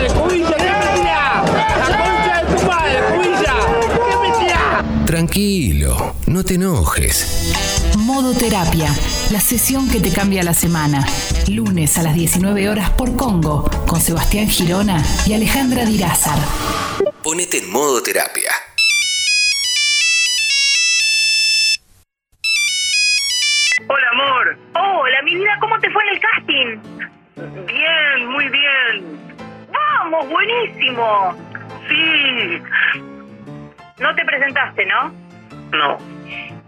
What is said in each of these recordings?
madre, cubilla, qué mentira. La concha de tu madre, cubilla, qué mentira. Tranquilo, no te enojes. Modo Terapia, la sesión que te cambia la semana. Lunes a las 19 horas por Congo, con Sebastián Girona y Alejandra Dirázar. Ponete en modo terapia. Buenísimo! Sí. No te presentaste, ¿no? No.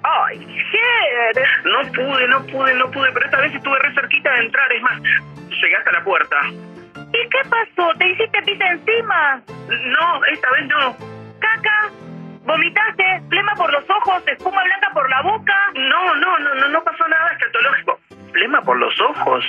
¡Ay, Ger! No pude, no pude, no pude, pero esta vez estuve re cerquita de entrar. Es más, llegué hasta la puerta. ¿Y qué pasó? ¿Te hiciste pisa encima? No, esta vez no. ¿Caca? ¿Vomitaste? ¿Flema por los ojos? ¿Espuma blanca por la boca? No, no, no, no, no pasó nada escatológico. Flema por los ojos.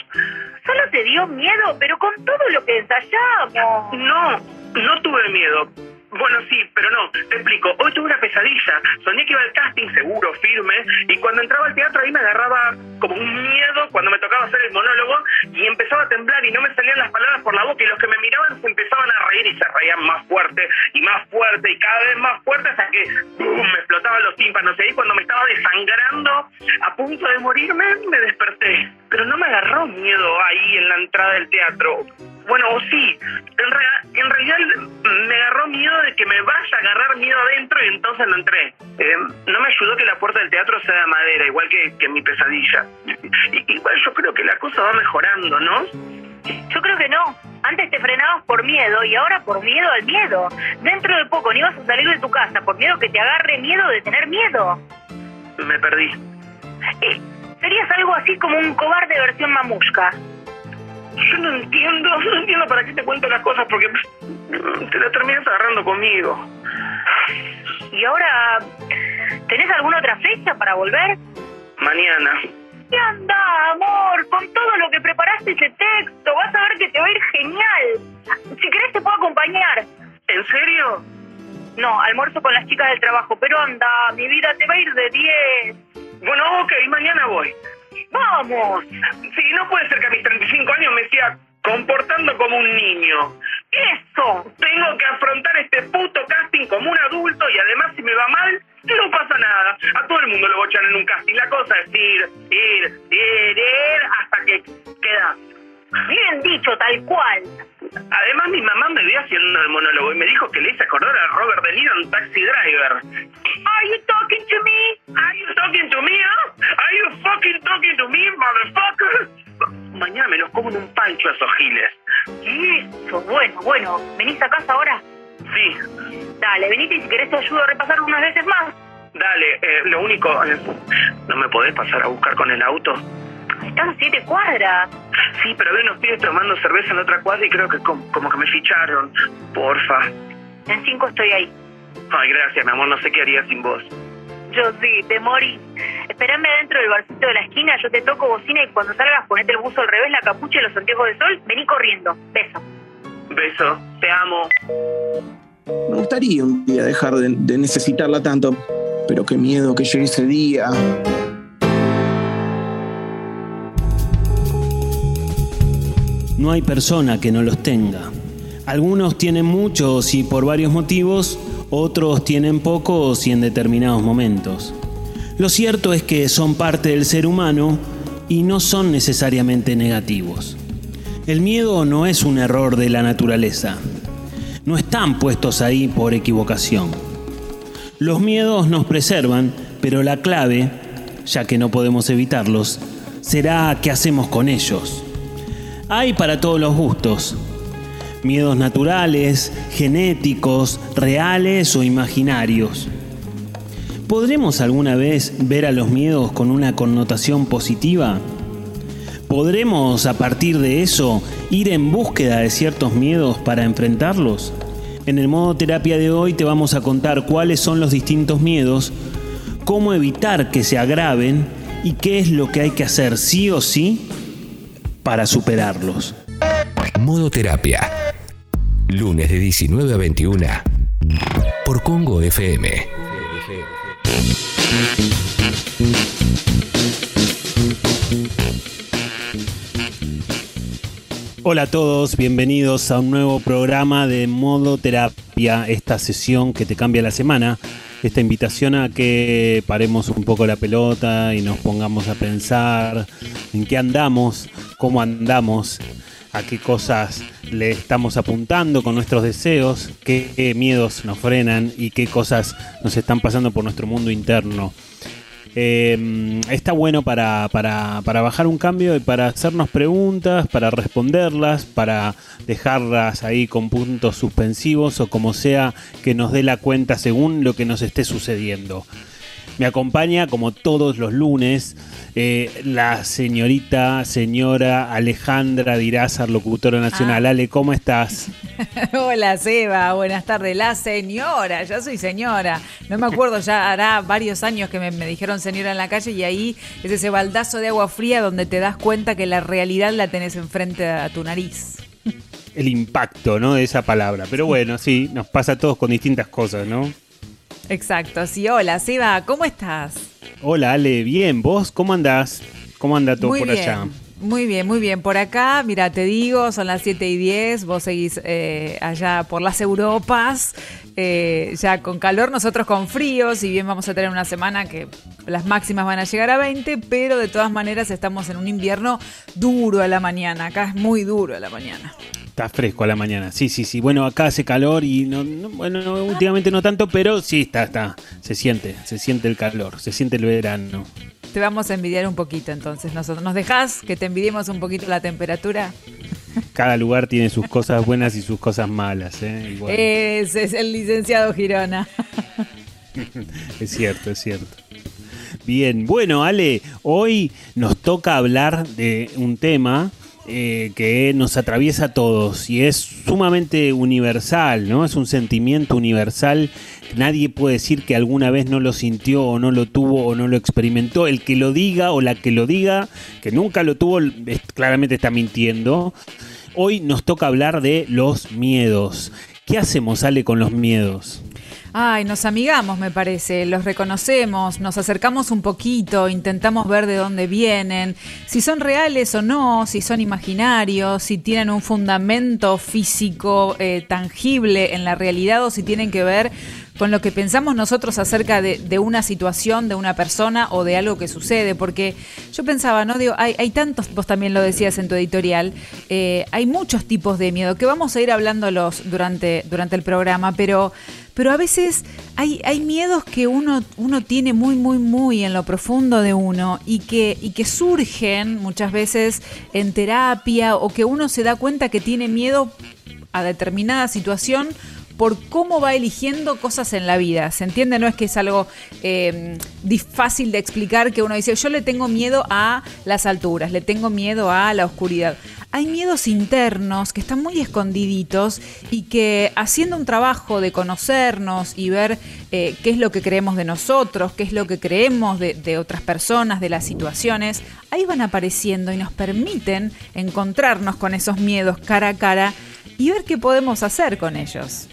Solo te dio miedo, pero con todo lo que ensayamos. No, no tuve miedo. Bueno, sí, pero no, te explico. Hoy tuve una pesadilla. Soñé que iba al casting seguro, firme, y cuando entraba al teatro ahí me agarraba como un miedo cuando me tocaba hacer el monólogo y empezaba a temblar y no me salían las palabras por la boca y los que me miraban se empezaban a reír y se reían más fuerte y más fuerte y cada vez más fuerte hasta que ¡bum! me explotaban los tímpanos. Y ahí cuando me estaba desangrando, a punto de morirme, me desperté. Pero no me agarró miedo ahí en la entrada del teatro. Bueno, o sí, en, rea- en realidad me agarró miedo de que me vaya a agarrar miedo adentro y entonces no entré. Eh, no me ayudó que la puerta del teatro sea de madera, igual que, que mi pesadilla. I- igual yo creo que la cosa va mejorando, ¿no? Yo creo que no. Antes te frenabas por miedo y ahora por miedo al miedo. Dentro de poco ni vas a salir de tu casa por miedo que te agarre miedo de tener miedo. Me perdí. Eh, serías algo así como un cobarde versión mamushka. Yo no entiendo, no entiendo para qué te cuento las cosas porque te la terminas agarrando conmigo. Y ahora, ¿tenés alguna otra fecha para volver? Mañana. ¿Qué anda, amor? Con todo lo que preparaste ese texto, vas a ver que te va a ir genial. Si querés te puedo acompañar. ¿En serio? No, almuerzo con las chicas del trabajo, pero anda, mi vida te va a ir de 10. Bueno, ok, mañana voy. ¡Vamos! Sí, no puede ser que a mis 35 años me siga comportando como un niño. ¡Eso! Tengo que afrontar este puto casting como un adulto y además si me va mal, no pasa nada. A todo el mundo lo bochan en un casting. La cosa es ir, ir, ir, ir hasta que queda. Bien dicho, tal cual. Además mi mamá me vio haciendo el monólogo y me dijo que le hice acordar a Robert De Niro en Taxi Driver. Are you talking to me? Are you talking to me, huh? Are you fucking talking to me, motherfucker? Mañana me los como en un pancho a esos giles. Eso, bueno, bueno. ¿Venís a casa ahora? Sí, Dale, venite y si querés te ayudo a repasar unas veces más. dale, eh, lo único, eh, ¿no me podés pasar a buscar con el auto? Están siete cuadras. Sí, pero veo unos pibes tomando cerveza en otra cuadra y creo que com- como que me ficharon. Porfa. En cinco estoy ahí. Ay, gracias, mi amor, no sé qué haría sin vos. Yo sí, te morí. Espérame adentro del barcito de la esquina, yo te toco bocina y cuando salgas ponete el buzo al revés, la capucha y los anteojos de sol, vení corriendo. Beso. Beso, te amo. Me gustaría un día dejar de, de necesitarla tanto, pero qué miedo que llegue ese día. No hay persona que no los tenga. Algunos tienen muchos y por varios motivos, otros tienen pocos y en determinados momentos. Lo cierto es que son parte del ser humano y no son necesariamente negativos. El miedo no es un error de la naturaleza. No están puestos ahí por equivocación. Los miedos nos preservan, pero la clave, ya que no podemos evitarlos, será qué hacemos con ellos. Hay para todos los gustos. Miedos naturales, genéticos, reales o imaginarios. ¿Podremos alguna vez ver a los miedos con una connotación positiva? ¿Podremos a partir de eso ir en búsqueda de ciertos miedos para enfrentarlos? En el modo terapia de hoy te vamos a contar cuáles son los distintos miedos, cómo evitar que se agraven y qué es lo que hay que hacer sí o sí para superarlos. Modo terapia. Lunes de 19 a 21 por Congo FM. Hola a todos, bienvenidos a un nuevo programa de Modo Terapia, esta sesión que te cambia la semana, esta invitación a que paremos un poco la pelota y nos pongamos a pensar en qué andamos, cómo andamos, a qué cosas le estamos apuntando con nuestros deseos, qué, miedos nos frenan y qué cosas nos están pasando por nuestro mundo interno. Eh, está bueno para, para, para, bajar un cambio y para hacernos preguntas, para responderlas, para dejarlas ahí con puntos suspensivos o como sea que nos dé la cuenta según lo que nos esté sucediendo. Me acompaña, como todos los lunes, eh, la señorita, señora Alejandra Dirázar, locutora nacional. Ah. Ale, ¿cómo estás? Hola, Seba. Buenas tardes. La señora, yo soy señora. No me acuerdo, ya hará varios años que me, me dijeron señora en la calle y ahí es ese baldazo de agua fría donde te das cuenta que la realidad la tenés enfrente a tu nariz el impacto, ¿no? De esa palabra. Pero bueno, sí, nos pasa a todos con distintas cosas, ¿no? Exacto, sí, hola, Seba, ¿cómo estás? Hola, Ale, bien, ¿vos cómo andás? ¿Cómo anda todo muy por bien, allá? Muy bien, muy bien. Por acá, mira, te digo, son las 7 y 10, vos seguís eh, allá por las Europas, eh, ya con calor, nosotros con frío, si bien vamos a tener una semana que las máximas van a llegar a 20, pero de todas maneras estamos en un invierno duro a la mañana, acá es muy duro a la mañana. Está fresco a la mañana. Sí, sí, sí. Bueno, acá hace calor y no, no, bueno, no, últimamente no tanto, pero sí está, está. Se siente, se siente el calor, se siente el verano. Te vamos a envidiar un poquito entonces. ¿Nosotros nos dejás que te envidiemos un poquito la temperatura? Cada lugar tiene sus cosas buenas y sus cosas malas, ¿eh? Igual. Ese es el licenciado Girona. es cierto, es cierto. Bien, bueno, Ale, hoy nos toca hablar de un tema eh, que nos atraviesa a todos y es sumamente universal, ¿no? Es un sentimiento universal. Nadie puede decir que alguna vez no lo sintió o no lo tuvo o no lo experimentó. El que lo diga o la que lo diga, que nunca lo tuvo, claramente está mintiendo. Hoy nos toca hablar de los miedos. ¿Qué hacemos, Ale, con los miedos? Ay, nos amigamos, me parece, los reconocemos, nos acercamos un poquito, intentamos ver de dónde vienen, si son reales o no, si son imaginarios, si tienen un fundamento físico eh, tangible en la realidad o si tienen que ver con lo que pensamos nosotros acerca de, una situación, de una persona o de algo que sucede. Porque yo pensaba, ¿no? Digo, hay, hay tantos, vos también lo decías en tu editorial, eh, hay muchos tipos de miedo que vamos a ir hablándolos durante, durante el programa, pero, pero a veces hay, miedos que uno, uno tiene muy, muy, muy en lo profundo de uno y que, y que surgen muchas veces en terapia o que uno se da cuenta que tiene miedo a determinada situación por cómo va eligiendo cosas en la vida. ¿Se entiende? No es que es algo eh, fácil de explicar que uno dice, yo le tengo miedo a las alturas, le tengo miedo a la oscuridad. Hay miedos internos que están muy escondiditos y que haciendo un trabajo de conocernos y ver eh, qué es lo que creemos de nosotros, qué es lo que creemos de, de otras personas, de las situaciones, ahí van apareciendo y nos permiten encontrarnos con esos miedos cara a cara y ver qué podemos hacer con ellos.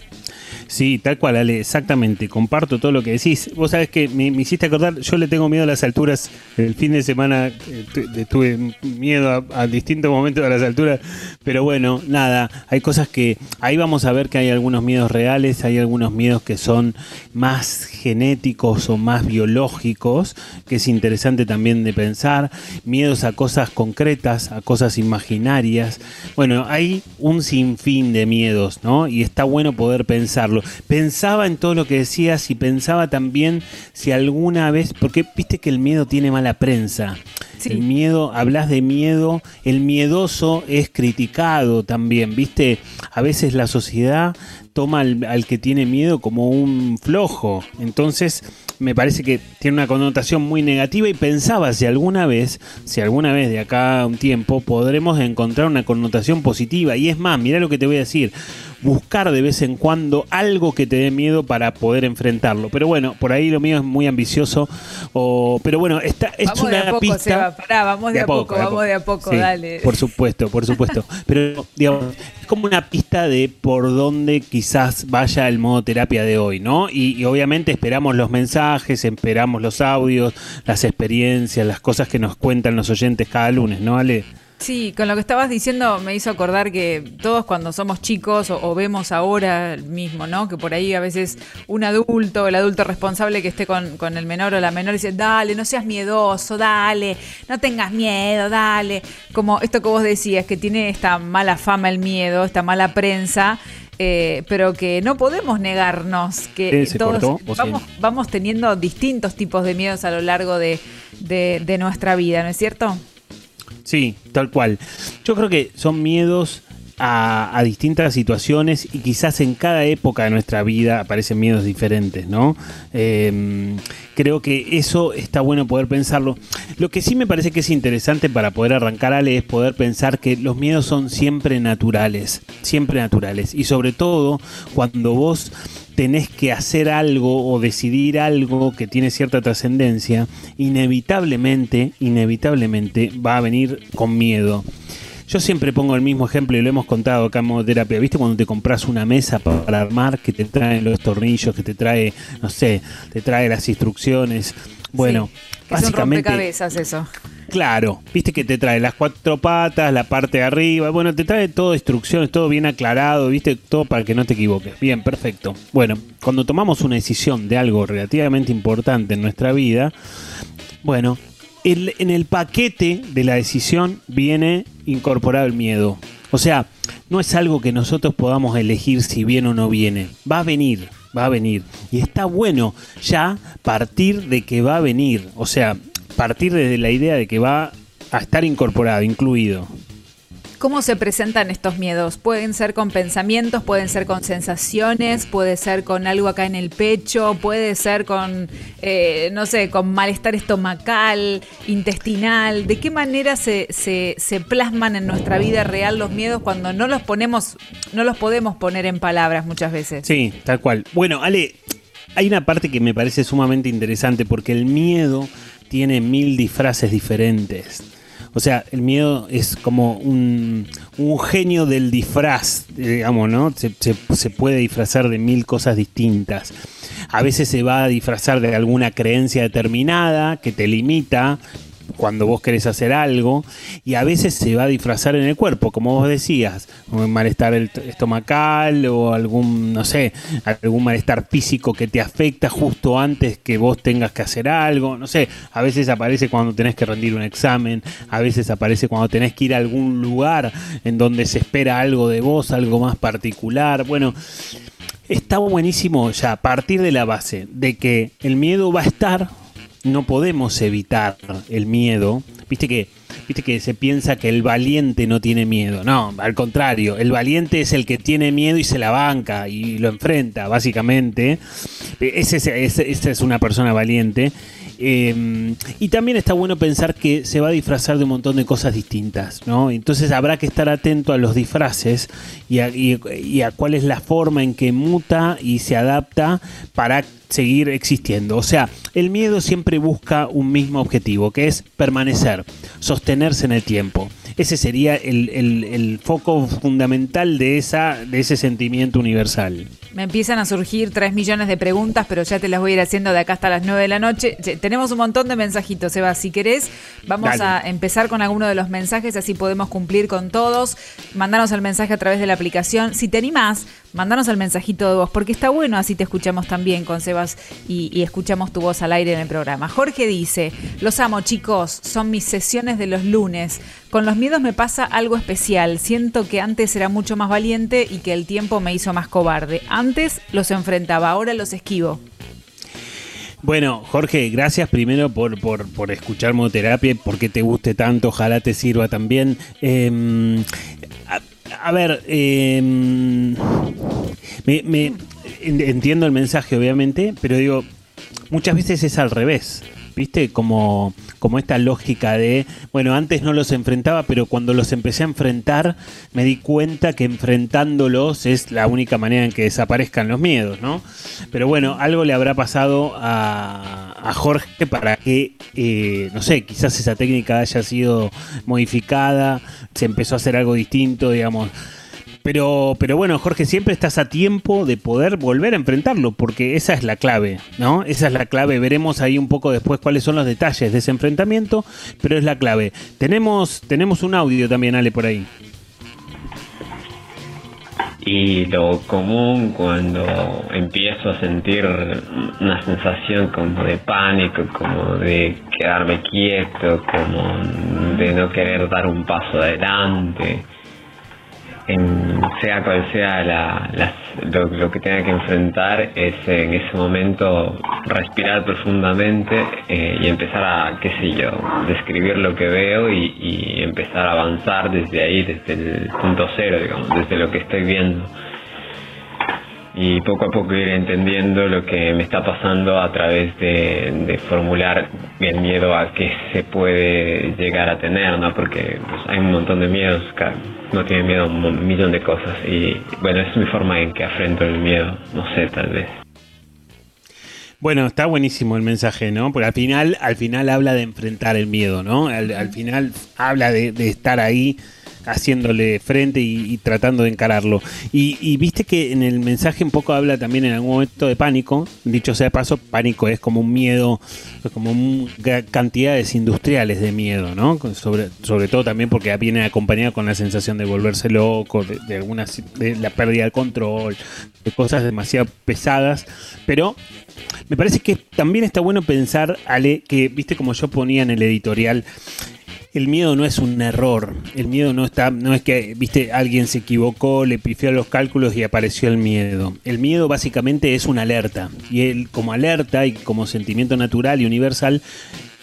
Sí, tal cual, Ale, exactamente. Comparto todo lo que decís. Vos sabés que me, hiciste acordar, yo le tengo miedo a las alturas. El fin de semana eh, tuve miedo a, a, distintos momentos a las alturas. Pero bueno, nada, hay cosas que ahí vamos a ver que hay algunos miedos reales, hay algunos miedos que son más genéticos o más biológicos, que es interesante también de pensar. Miedos a cosas concretas, a cosas imaginarias. Bueno, hay un sinfín de miedos, ¿no? Y está bueno poder pensarlo pensaba en todo lo que decías y pensaba también si alguna vez, porque viste que el miedo tiene mala prensa. Sí. El miedo, hablas de miedo, el miedoso es criticado también, viste, a veces la sociedad toma al, al, que tiene miedo como un flojo. Entonces, me parece que tiene una connotación muy negativa y pensaba si alguna vez, si alguna vez de acá a un tiempo podremos encontrar una connotación positiva. Y es más, mira lo que te voy a decir buscar de vez en cuando algo que te dé miedo para poder enfrentarlo. Pero bueno, por ahí lo mío es muy ambicioso. O, pero bueno, esta es vamos una de a poco, pista. Seba, pará, vamos de, de a poco, poco, vamos de a poco, sí, dale. Por supuesto, por supuesto. pero digamos, es como una pista de por dónde quizás vaya el modo terapia de hoy, ¿no? Y, y obviamente esperamos los mensajes, esperamos los audios, las experiencias, las cosas que nos cuentan los oyentes cada lunes, ¿no, Ale? Sí, con lo que estabas diciendo me hizo acordar que todos cuando somos chicos o, vemos ahora mismo, ¿no? Que por ahí a veces un adulto, el adulto responsable que esté con, con, el menor o la menor dice, dale, no seas miedoso, dale, no tengas miedo, dale. Como esto que vos decías, que tiene esta mala fama el miedo, esta mala prensa. Eh, pero que no podemos negarnos que todos vamos, vamos teniendo distintos tipos de miedos a lo largo de, de nuestra vida, ¿no es cierto? Sí, tal cual. Yo creo que son miedos a, distintas situaciones y quizás en cada época de nuestra vida aparecen miedos diferentes, ¿no? Em, creo que eso está bueno poder pensarlo. Lo que sí me parece que es interesante para poder arrancar, Ale, es poder pensar que los miedos son siempre naturales, siempre naturales. Y sobre todo cuando vos tenés que hacer algo o decidir algo que tiene cierta trascendencia, inevitablemente, inevitablemente va a venir con miedo. Yo siempre pongo el mismo ejemplo y lo hemos contado acá en modoterapia. ¿Viste cuando te compras una mesa para armar que te trae los tornillos, que te trae, no sé, te trae las instrucciones? Bueno, básicamente. rompecabezas eso. Claro, viste que te trae las cuatro patas, la parte de arriba, bueno, te trae todo instrucciones, todo bien aclarado, viste, todo para que no te equivoques. Bien, perfecto. Bueno, cuando tomamos una decisión de algo relativamente importante en nuestra vida, bueno, en el paquete de la decisión viene incorporado el miedo. O sea, no es algo que nosotros podamos elegir si viene o no viene. Va a venir, va a venir. Y está bueno ya partir de que va a venir. O sea, partir desde la idea de que va a estar incorporado, incluido. ¿Cómo se presentan estos miedos? Pueden ser con pensamientos, pueden ser con sensaciones, puede ser con algo acá en el pecho, puede ser con, eh, no sé, con malestar estomacal, intestinal. ¿De qué manera se, se, se, plasman en nuestra vida real los miedos cuando no los ponemos, no los podemos poner en palabras muchas veces? Sí, tal cual. Bueno, Ale, hay una parte que me parece sumamente interesante porque el miedo tiene mil disfraces diferentes. O sea, el miedo es como un, genio del disfraz, digamos, ¿no? Se, se, puede disfrazar de mil cosas distintas. A veces se va a disfrazar de alguna creencia determinada que te limita, cuando vos querés hacer algo y a veces se va a disfrazar en el cuerpo, como vos decías, un malestar estomacal o algún, no sé, algún malestar físico que te afecta justo antes que vos tengas que hacer algo, no sé, a veces aparece cuando tenés que rendir un examen, a veces aparece cuando tenés que ir a algún lugar en donde se espera algo de vos, algo más particular, bueno, está buenísimo ya a partir de la base de que el miedo va a estar, no podemos evitar el miedo. Viste que, viste que se piensa que el valiente no tiene miedo. No, al contrario, el valiente es el que tiene miedo y se la banca y lo enfrenta, básicamente. Ese, esa es una persona valiente. Em, y también está bueno pensar que se va a disfrazar de un montón de cosas distintas, ¿no? Entonces habrá que estar atento a los disfraces y a, cuál es la forma en que muta y se adapta para seguir existiendo. O sea, el miedo siempre busca un mismo objetivo, que es permanecer, sostenerse en el tiempo. Ese sería el, foco fundamental de, esa, de ese sentimiento universal. Me empiezan a surgir tres millones de preguntas, pero ya te las voy a ir haciendo de acá hasta las 9 de la noche. Tenemos un montón de mensajitos, Eva. Si querés, vamos a empezar con alguno de los mensajes, así podemos cumplir con todos. Mandanos el mensaje a través de la aplicación. Si te animás, mandanos el mensajito de voz, porque está bueno, así te escuchamos también con Sebas y, escuchamos tu voz al aire en el programa. Jorge dice: Los amo, chicos, son mis sesiones de los lunes. Con los miedos me pasa algo especial. Siento que antes era mucho más valiente y que el tiempo me hizo más cobarde. Antes los enfrentaba, ahora los esquivo. Bueno, Jorge, gracias primero por, por, por escuchar Moterapia, porque te guste tanto, ojalá te sirva también. Em, a, ver, em, me, entiendo el mensaje, obviamente, pero digo, muchas veces es al revés. ¿Viste? Como, como esta lógica de, bueno, antes no los enfrentaba, pero cuando los empecé a enfrentar, me di cuenta que enfrentándolos es la única manera en que desaparezcan los miedos, ¿no? Pero bueno, algo le habrá pasado a, a Jorge para que, eh, no sé, quizás esa técnica haya sido modificada, se empezó a hacer algo distinto, digamos Pero, pero bueno, Jorge, siempre estás a tiempo de poder volver a enfrentarlo, porque esa es la clave, ¿no? Esa es la clave. Veremos ahí un poco después cuáles son los detalles de ese enfrentamiento, pero es la clave. Tenemos, tenemos un audio también, Ale, por ahí. Y lo común cuando empiezo a sentir una sensación como de pánico, como de quedarme quieto, como de no querer dar un paso adelante, sea cual sea lo, que tenga que enfrentar, es en ese momento respirar profundamente eh, y empezar a, qué sé yo, describir lo que veo y, y, empezar a avanzar desde ahí, desde el punto cero, digamos, desde lo que estoy viendo y poco a poco ir entendiendo lo que me está pasando a través de, formular el miedo a que se puede llegar a tener, ¿no? Porque pues, hay un montón de miedos, no tiene miedo a un millón de cosas y bueno, es mi forma en que afrento el miedo, no sé, tal vez. Bueno, está buenísimo el mensaje, ¿no? Porque al final, al final habla de enfrentar el miedo, ¿no? Al, final habla de, de estar ahí haciéndole frente y, tratando de encararlo. Y, viste que en el mensaje un poco habla también en algún momento de pánico. Dicho sea de paso, pánico es como un miedo, como cantidades industriales de miedo, ¿no? Sobre, sobre todo también porque viene acompañado con la sensación de volverse loco, de, de, algunas, de la pérdida del control, de cosas demasiado pesadas. Pero me parece que también está bueno pensar, Ale, que viste como yo ponía en el editorial, el miedo no es un error. El miedo no está, no es que, viste, alguien se equivocó, le pifió los cálculos y apareció el miedo. El miedo básicamente es una alerta. Y él, como alerta y como sentimiento natural y universal,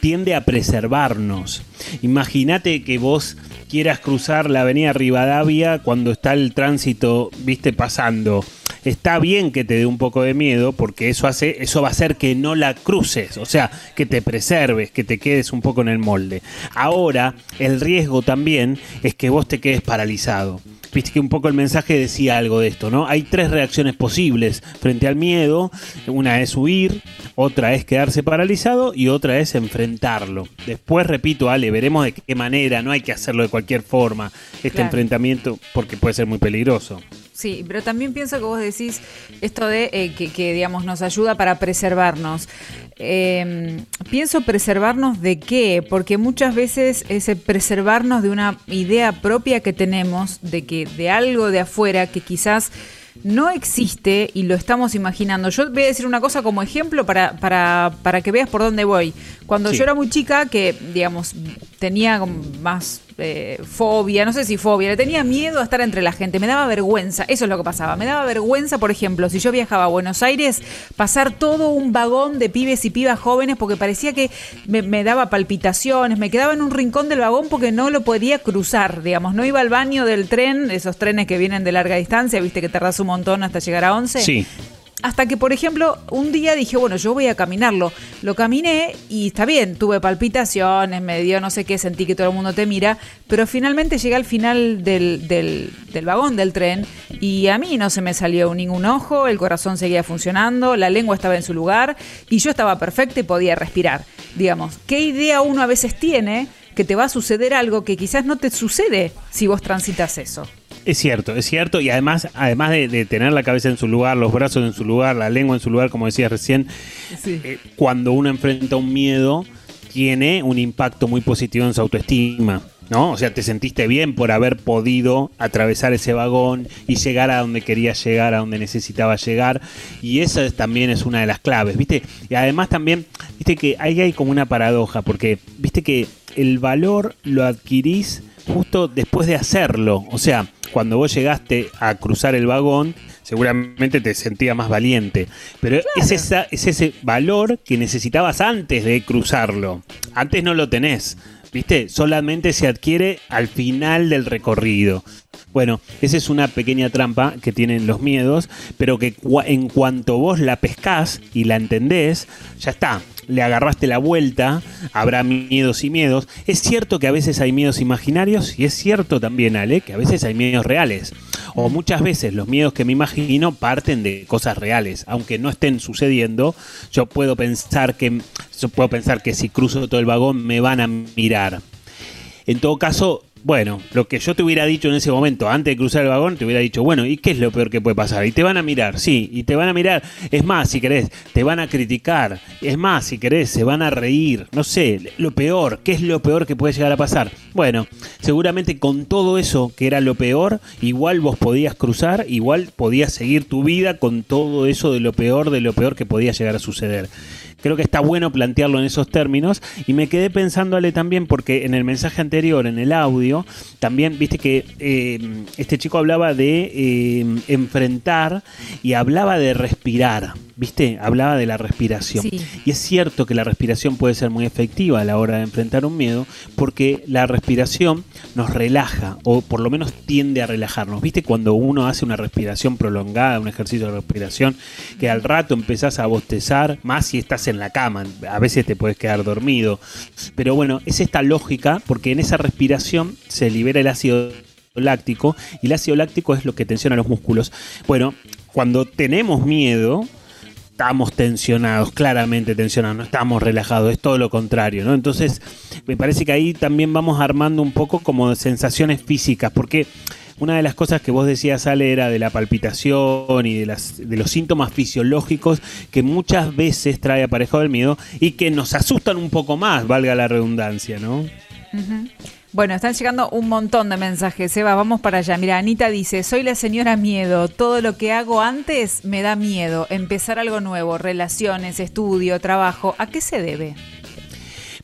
tiende a preservarnos. Imagínate que vos quieras cruzar la avenida Rivadavia cuando está el tránsito, viste, pasando está bien que te dé un poco de miedo porque eso hace eso va a hacer que no la cruces, o sea, que te preserves, que te quedes un poco en el molde. Ahora, el riesgo también es que vos te quedes paralizado. Viste que un poco el mensaje decía algo de esto, ¿no? Hay tres reacciones posibles frente al miedo. Una es huir, otra es quedarse paralizado y otra es enfrentarlo. Después, repito, Ale, veremos de qué manera, no hay que hacerlo de cualquier forma, este enfrentamiento, porque puede ser muy peligroso. Sí, pero también pienso que vos decís esto de eh, que, digamos, nos ayuda para preservarnos. Em, pienso preservarnos de qué, porque muchas veces ese preservarnos de una idea propia que tenemos, de que de algo de afuera que quizás no existe y lo estamos imaginando. Yo voy a decir una cosa como ejemplo para, para, para que veas por dónde voy. Cuando yo era muy chica, que digamos tenía más eh, fobia, no sé si fobia, le tenía miedo a estar entre la gente, me daba vergüenza, eso es lo que pasaba, me daba vergüenza, por ejemplo, si yo viajaba a Buenos Aires, pasar todo un vagón de pibes y pibas jóvenes porque parecía que me, daba palpitaciones, me quedaba en un rincón del vagón porque no lo podía cruzar, digamos, no iba al baño del tren, esos trenes que vienen de larga distancia, viste que tardas un montón hasta llegar a 11. Sí. Hasta que, por ejemplo, un día dije, bueno, yo voy a caminarlo. Lo caminé y está bien, tuve palpitaciones, me dio no sé qué, sentí que todo el mundo te mira, pero finalmente llegué al final del, del, del vagón del tren y a mí no se me salió ningún ojo, el corazón seguía funcionando, la lengua estaba en su lugar y yo estaba perfecta y podía respirar. Digamos, ¿qué idea uno a veces tiene que te va a suceder algo que quizás no te sucede si vos transitas eso? Es cierto, es cierto. Y además, además de, tener la cabeza en su lugar, los brazos en su lugar, la lengua en su lugar, como decías recién, eh, cuando uno enfrenta un miedo, tiene un impacto muy positivo en su autoestima. ¿No? O sea, te sentiste bien por haber podido atravesar ese vagón y llegar a donde querías llegar, a donde necesitaba llegar. Y esa también es una de las claves, ¿viste? Y además también, viste que ahí hay como una paradoja, porque viste que el valor lo adquirís justo después de hacerlo. O sea, cuando vos llegaste a cruzar el vagón, seguramente te sentías más valiente. Pero es, esa, es ese valor que necesitabas antes de cruzarlo. Antes no lo tenés. ¿Viste? Solamente se adquiere al final del recorrido. Bueno, esa es una pequeña trampa que tienen los miedos, pero que en cuanto vos la pescás y la entendés, ya está le agarraste la vuelta, habrá miedos y miedos. Es cierto que a veces hay miedos imaginarios y es cierto también, Ale, que a veces hay miedos reales. O muchas veces los miedos que me imagino parten de cosas reales, aunque no estén sucediendo. Yo puedo pensar que yo puedo pensar que si cruzo todo el vagón me van a mirar. En todo caso, bueno, lo que yo te hubiera dicho en ese momento, antes de cruzar el vagón, te hubiera dicho, bueno, ¿y qué es lo peor que puede pasar? Y te van a mirar, sí, y te van a mirar, es más, si querés, te van a criticar, es más, si querés, se van a reír, no sé, lo peor, ¿qué es lo peor que puede llegar a pasar? Bueno, seguramente con todo eso que era lo peor, igual vos podías cruzar, igual podías seguir tu vida con todo eso de lo peor, de lo peor que podía llegar a suceder. Creo que está bueno plantearlo en esos términos y me quedé pensándole también porque en el mensaje anterior, en el audio, también viste que eh, este chico hablaba de eh, enfrentar y hablaba de respirar. ¿Viste? Hablaba de la respiración. Y es cierto que la respiración puede ser muy efectiva a la hora de enfrentar un miedo, porque la respiración nos relaja, o por lo menos tiende a relajarnos. ¿Viste? Cuando uno hace una respiración prolongada, un ejercicio de respiración, que al rato empezás a bostezar, más si estás en la cama, a veces te puedes quedar dormido. Pero bueno, es esta lógica, porque en esa respiración se libera el ácido láctico, y el ácido láctico es lo que tensiona los músculos. Bueno, cuando tenemos miedo, estamos tensionados, claramente tensionados, no estamos relajados, es todo lo contrario, ¿no? Entonces, me parece que ahí también vamos armando un poco como sensaciones físicas, porque una de las cosas que vos decías, Ale, era de la palpitación y de, las, de los síntomas fisiológicos que muchas veces trae aparejado el miedo y que nos asustan un poco más, valga la redundancia, ¿no? Bueno, están llegando un montón de mensajes, Eva, vamos para allá. Mira, Anita dice, soy la señora miedo, todo lo que hago antes me da miedo, empezar algo nuevo, relaciones, estudio, trabajo, ¿a qué se debe?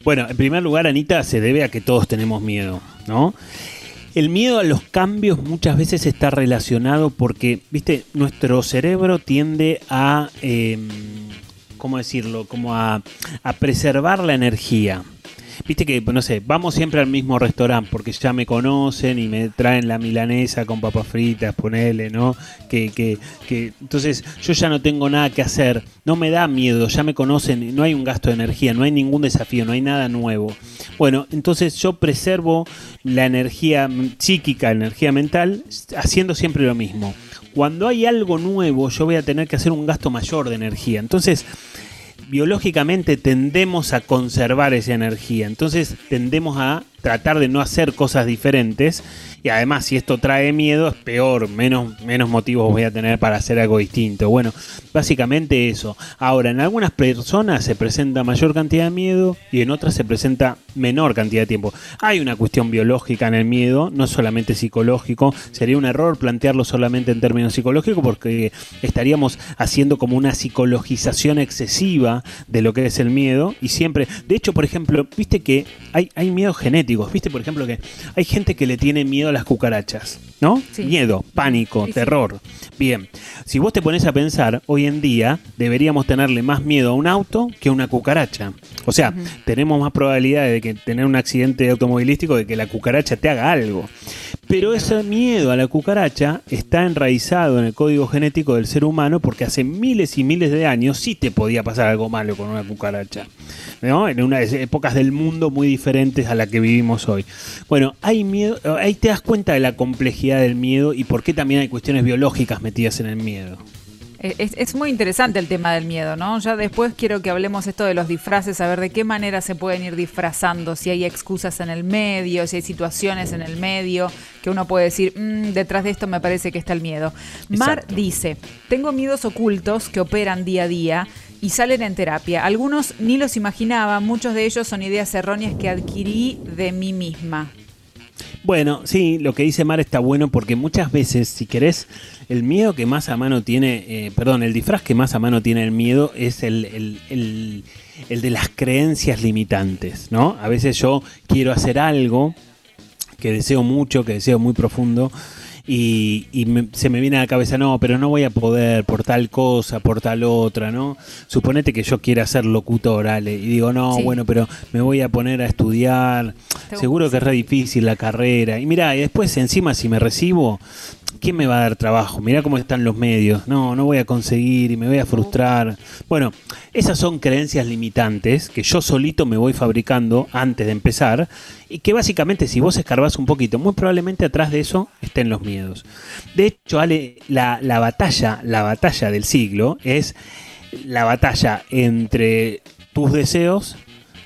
Bueno, en primer lugar, Anita, se debe a que todos tenemos miedo, ¿no? El miedo a los cambios muchas veces está relacionado porque, viste, nuestro cerebro tiende a, em, ¿cómo decirlo? Como a, a preservar la energía. Viste que, no sé, vamos siempre al mismo restaurante porque ya me conocen y me traen la milanesa con papas fritas, ponele, ¿no? Que, que, que, entonces yo ya no tengo nada que hacer, no me da miedo, ya me conocen, no hay un gasto de energía, no hay ningún desafío, no hay nada nuevo. Bueno, entonces yo preservo la energía psíquica, energía mental, haciendo siempre lo mismo. Cuando hay algo nuevo, yo voy a tener que hacer un gasto mayor de energía. Entonces, biológicamente tendemos a conservar esa energía, entonces tendemos a tratar de no hacer cosas diferentes y además si esto trae miedo es peor, menos, menos motivos voy a tener para hacer algo distinto. Bueno, básicamente eso. Ahora, en algunas personas se presenta mayor cantidad de miedo y en otras se presenta menor cantidad de tiempo. Hay una cuestión biológica en el miedo, no solamente psicológico. Sería un error plantearlo solamente en términos psicológicos porque estaríamos haciendo como una psicologización excesiva de lo que es el miedo y siempre, de hecho, por ejemplo, viste que hay, hay miedos genéticos, viste por ejemplo que hay gente que le tiene miedo a las cucarachas, ¿no? Miedo, pánico, terror. Bien, si vos te pones a pensar, hoy en día deberíamos tenerle más miedo a un auto que a una cucaracha. O sea, tenemos más probabilidades de que tener un accidente automovilístico de que la cucaracha te haga algo. Pero ese miedo a la cucaracha está enraizado en el código genético del ser humano porque hace miles y miles de años sí te podía pasar algo malo con una cucaracha. ¿no? En unas épocas del mundo muy diferentes a la que vivimos hoy. Bueno, hay miedo, ahí te das cuenta de la complejidad del miedo y por qué también hay cuestiones biológicas metidas en el miedo. Es, muy interesante el tema del miedo, ¿no? Ya después quiero que hablemos esto de los disfraces, a ver de qué manera se pueden ir disfrazando, si hay excusas en el medio, si hay situaciones en el medio, que uno puede decir, mm, detrás de esto me parece que está el miedo. Mar dice, tengo miedos ocultos que operan día a día y salen en terapia. Algunos ni los imaginaba, muchos de ellos son ideas erróneas que adquirí de mí misma. Bueno, sí, lo que dice Mar está bueno porque muchas veces, si querés, el miedo que más a mano tiene, eh, perdón, el disfraz que más a mano tiene el miedo es el, el, el, de las creencias limitantes, ¿no? A veces yo quiero hacer algo que deseo mucho, que deseo muy profundo, y, se me viene a la cabeza, no, pero no voy a poder por tal cosa, por tal otra, ¿no? Suponete que yo quiera ser locutor, Ale, y digo, no, bueno, pero me voy a poner a estudiar, seguro que es re difícil la carrera. Y mira, y después encima si me recibo, ¿quién me va a dar trabajo? Mirá cómo están los medios. No, no voy a conseguir y me voy a frustrar. Bueno, esas son creencias limitantes que yo solito me voy fabricando antes de empezar y que básicamente si vos escarbás un poquito, muy probablemente atrás de eso estén los miedos. De hecho, Ale, la, la batalla, la batalla del siglo es la batalla entre tus deseos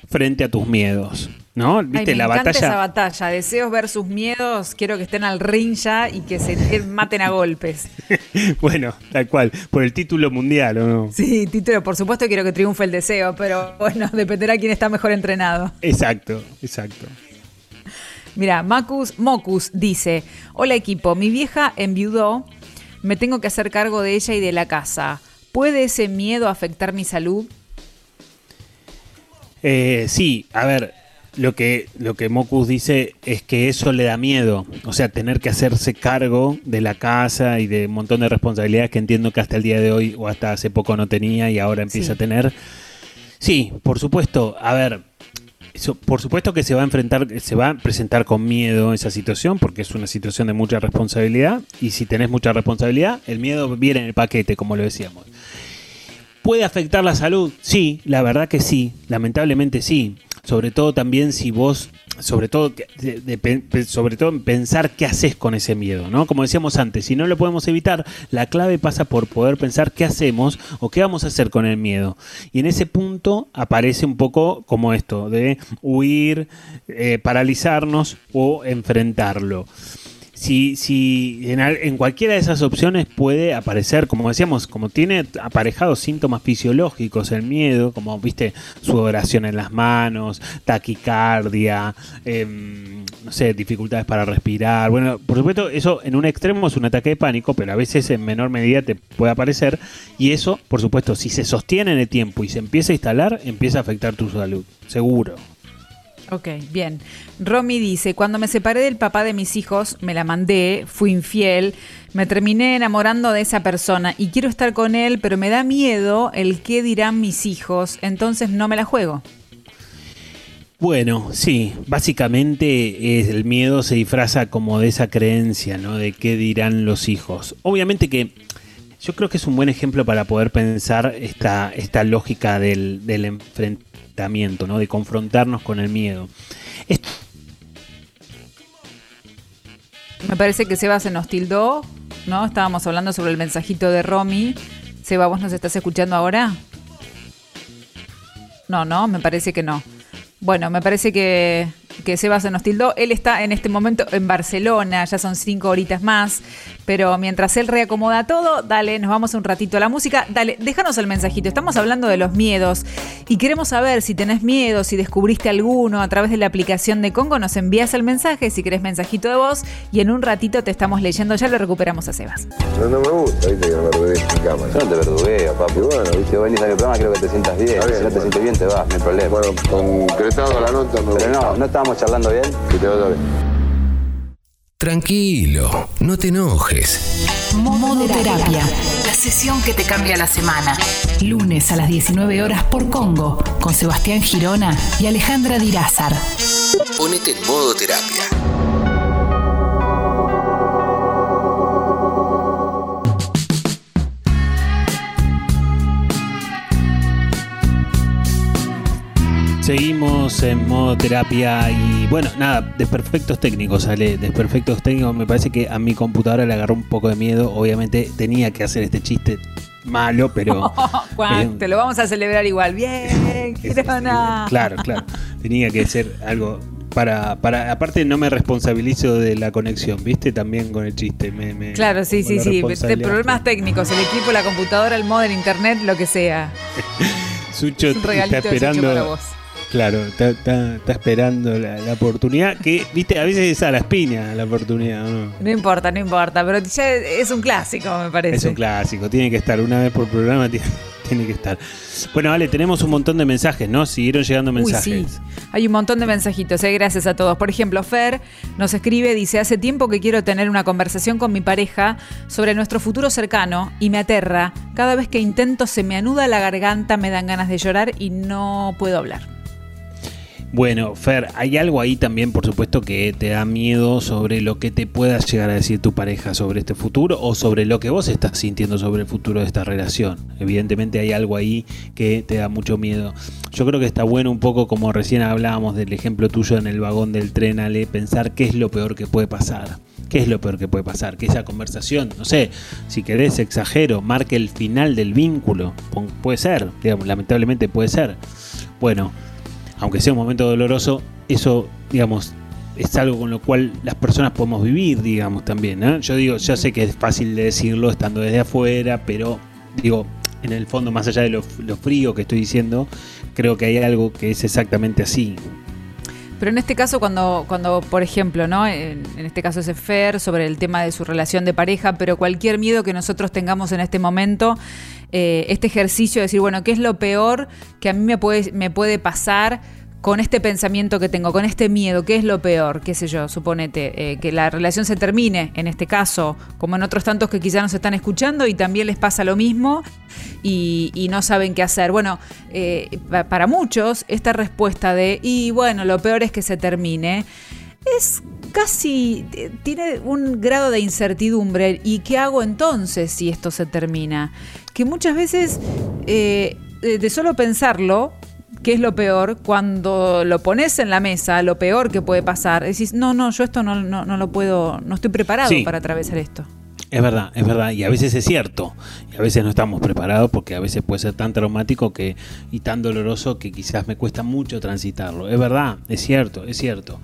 frente a tus miedos. ¿No? Ay, ¿Viste me la encanta batalla? esa batalla. Deseos versus miedos. Quiero que estén al ring ya y que se maten a golpes. bueno, tal cual, por el título mundial, ¿o no? Sí, título, por supuesto quiero que triunfe el deseo, pero bueno, dependerá quién está mejor entrenado. Exacto, exacto. Mira, Macus Mocus dice: Hola equipo, mi vieja enviudó, me tengo que hacer cargo de ella y de la casa. ¿Puede ese miedo afectar mi salud? Eh, sí, a ver, lo que, lo que Mocus dice es que eso le da miedo. O sea, tener que hacerse cargo de la casa y de un montón de responsabilidades que entiendo que hasta el día de hoy o hasta hace poco no tenía y ahora empieza Sí. a tener. Sí, por supuesto. A ver, por supuesto que se va a enfrentar, se va a presentar con miedo esa situación porque es una situación de mucha responsabilidad y si tenés mucha responsabilidad, el miedo viene en el paquete, como lo decíamos. ¿Puede afectar la salud? Sí, la verdad que sí, lamentablemente sí. Sobre todo también si vos, sobre todo, de- sobre todo en pensar qué haces con ese miedo, ¿no? Como decíamos antes, si no lo podemos evitar, la clave pasa por poder pensar qué hacemos o qué vamos a hacer con el miedo. Y en ese punto aparece un poco como esto, de huir, eh, paralizarnos o enfrentarlo si, si en, en cualquiera de esas opciones puede aparecer, como decíamos, como tiene aparejados síntomas fisiológicos, el miedo, como viste, sudoración en las manos, taquicardia, em, no sé, dificultades para respirar. Bueno, por supuesto, eso en un extremo es un ataque de pánico, pero a veces en menor medida te puede aparecer. Y eso, por supuesto, si se sostiene en el tiempo y se empieza a instalar, empieza a afectar tu salud, seguro. Ok, bien. Romy dice, cuando me separé del papá de mis hijos, me la mandé, fui infiel, me terminé enamorando de esa persona y quiero estar con él, pero me da miedo el qué dirán mis hijos, entonces no me la juego. Bueno, sí, básicamente eh, el miedo se disfraza como de esa creencia, ¿no? De qué dirán los hijos. Obviamente que yo creo que es un buen ejemplo para poder pensar esta, esta lógica del, del enfrentamiento, De confrontarnos con el miedo. Me parece que Seba se nos tildó, ¿no? Estábamos hablando sobre el mensajito de Romy. Seba, ¿vos nos estás escuchando ahora? No, no, me parece que no. Bueno, me parece que, que Seba se nos tildó. Él está en este momento en Barcelona, ya son cinco horitas más. Pero mientras él reacomoda todo, dale, nos vamos un ratito a la música. Dale, déjanos el mensajito. Estamos hablando de los miedos y queremos saber si tenés miedo, si descubriste alguno a través de la aplicación de Congo. Nos envías el mensaje si querés mensajito de voz y en un ratito te estamos leyendo. Ya lo recuperamos a Sebas. No, no me gusta, viste, que me verdugues en cámara. Yo no te verdugueo, papi. bueno, viste, vos venís a mi programa, quiero que te sientas bien. Bien, si no te bueno. sientes bien, te vas, no hay problema. Bueno, concretado la nota, me Pero no, no estábamos charlando bien. Que te vaya bien. Tranquilo, no te enojes. Modoterapia, la sesión que te cambia la semana. Lunes a las 19 horas por Congo, con Sebastián Girona y Alejandra Dirázar. Ponete en modo terapia. Seguimos en modo terapia y bueno, nada, desperfectos técnicos, sale, desperfectos técnicos. Me parece que a mi computadora le agarró un poco de miedo. Obviamente tenía que hacer este chiste malo, pero Juan, eh, te lo vamos a celebrar igual. Bien, Girona. claro, claro, tenía que ser algo para, para. Aparte, no me responsabilizo de la conexión, ¿viste? También con el chiste. Me, me- Claro, sí, sí, sí. De problemas técnicos, el equipo, la computadora, el modem, internet, lo que sea. Sucho Es está esperando. Claro, está, está- está esperando la, la oportunidad. Que, viste, a veces es a las piñas la oportunidad, ¿o ¿no? No importa, no importa, pero ya es un clásico, me parece. Es un clásico, tiene que estar una vez por programa, tiene, tiene que estar. Bueno, vale, tenemos un montón de mensajes, ¿no? Siguieron llegando Uy, mensajes. sí. Hay un montón de mensajitos, eh, gracias a todos. Por ejemplo, Fer nos escribe, dice, hace tiempo que quiero tener una conversación con mi pareja sobre nuestro futuro cercano y me aterra. Cada vez que intento se me anuda la garganta, me dan ganas de llorar y no puedo hablar. Bueno, Fer, hay algo ahí también, por supuesto, que te da miedo sobre lo que te pueda llegar a decir tu pareja sobre este futuro o sobre lo que vos estás sintiendo sobre el futuro de esta relación. Evidentemente hay algo ahí que te da mucho miedo. Yo creo que está bueno un poco, como recién hablábamos del ejemplo tuyo en el vagón del tren, Ale, pensar qué es lo peor que puede pasar. ¿Qué es lo peor que puede pasar? Que esa conversación, no sé, si querés exagero, marque el final del vínculo. Pu- Puede ser, digamos, lamentablemente puede ser. Bueno, aunque sea un momento doloroso, eso, digamos, es algo con lo cual las personas podemos vivir, digamos, también. Yo digo, ya sé que es fácil de decirlo estando desde afuera, pero digo, en el fondo, más allá de lo, lo frío que estoy diciendo, creo que hay algo que es exactamente así. Pero en este caso, cuando, cuando por ejemplo, ¿no? En, en, este caso es Fer sobre el tema de su relación de pareja, pero cualquier miedo que nosotros tengamos en este momento, eh, este ejercicio de decir, bueno, ¿qué es lo peor que a mí me puede, pasar? con este pensamiento que tengo, con este miedo, ¿qué es lo peor? ¿Qué sé yo? Suponete, eh, que la relación se termine, en este caso, como en otros tantos que quizás nos están escuchando y también les pasa lo mismo y, y no saben qué hacer. Bueno, eh, para muchos, esta respuesta de, y bueno, lo peor es que se termine, es casi, tiene un grado de incertidumbre. ¿Y qué hago entonces si esto se termina? Que muchas veces, eh, de solo pensarlo, ¿Qué es lo peor? Cuando lo pones en la mesa, lo peor que puede pasar, decís, no, no, yo esto no, no, no lo puedo, no estoy preparado Sí. para atravesar esto. Es verdad, es verdad. Y a veces es cierto. Y a veces no estamos preparados porque a veces puede ser tan traumático que, y tan doloroso que quizás me cuesta mucho transitarlo. Es verdad, es cierto, es cierto.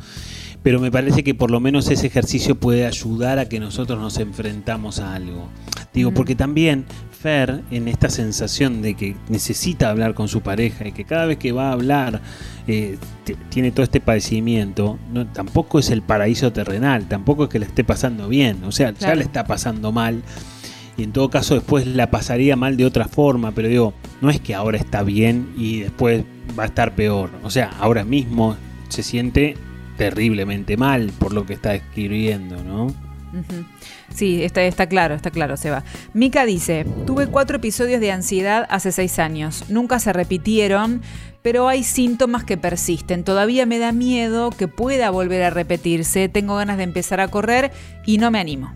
Pero me parece que por lo menos ese ejercicio puede ayudar a que nosotros nos enfrentamos a algo. Digo, porque también Fer, en esta sensación de que necesita hablar con su pareja y que cada vez que va a hablar eh, tiene todo este padecimiento, no, tampoco es el paraíso terrenal, tampoco es que le esté pasando bien, o sea, ya le está pasando mal. Y en todo caso después la pasaría mal de otra forma, pero digo, no es que ahora está bien y después va a estar peor, o sea, ahora mismo se siente terriblemente mal por lo que está escribiendo, ¿no? Sí, está, está claro, está claro, Seba. Mika dice, tuve cuatro episodios de ansiedad hace seis años. Nunca se repitieron, pero hay síntomas que persisten. Todavía me da miedo que pueda volver a repetirse. Tengo ganas de empezar a correr y no me animo.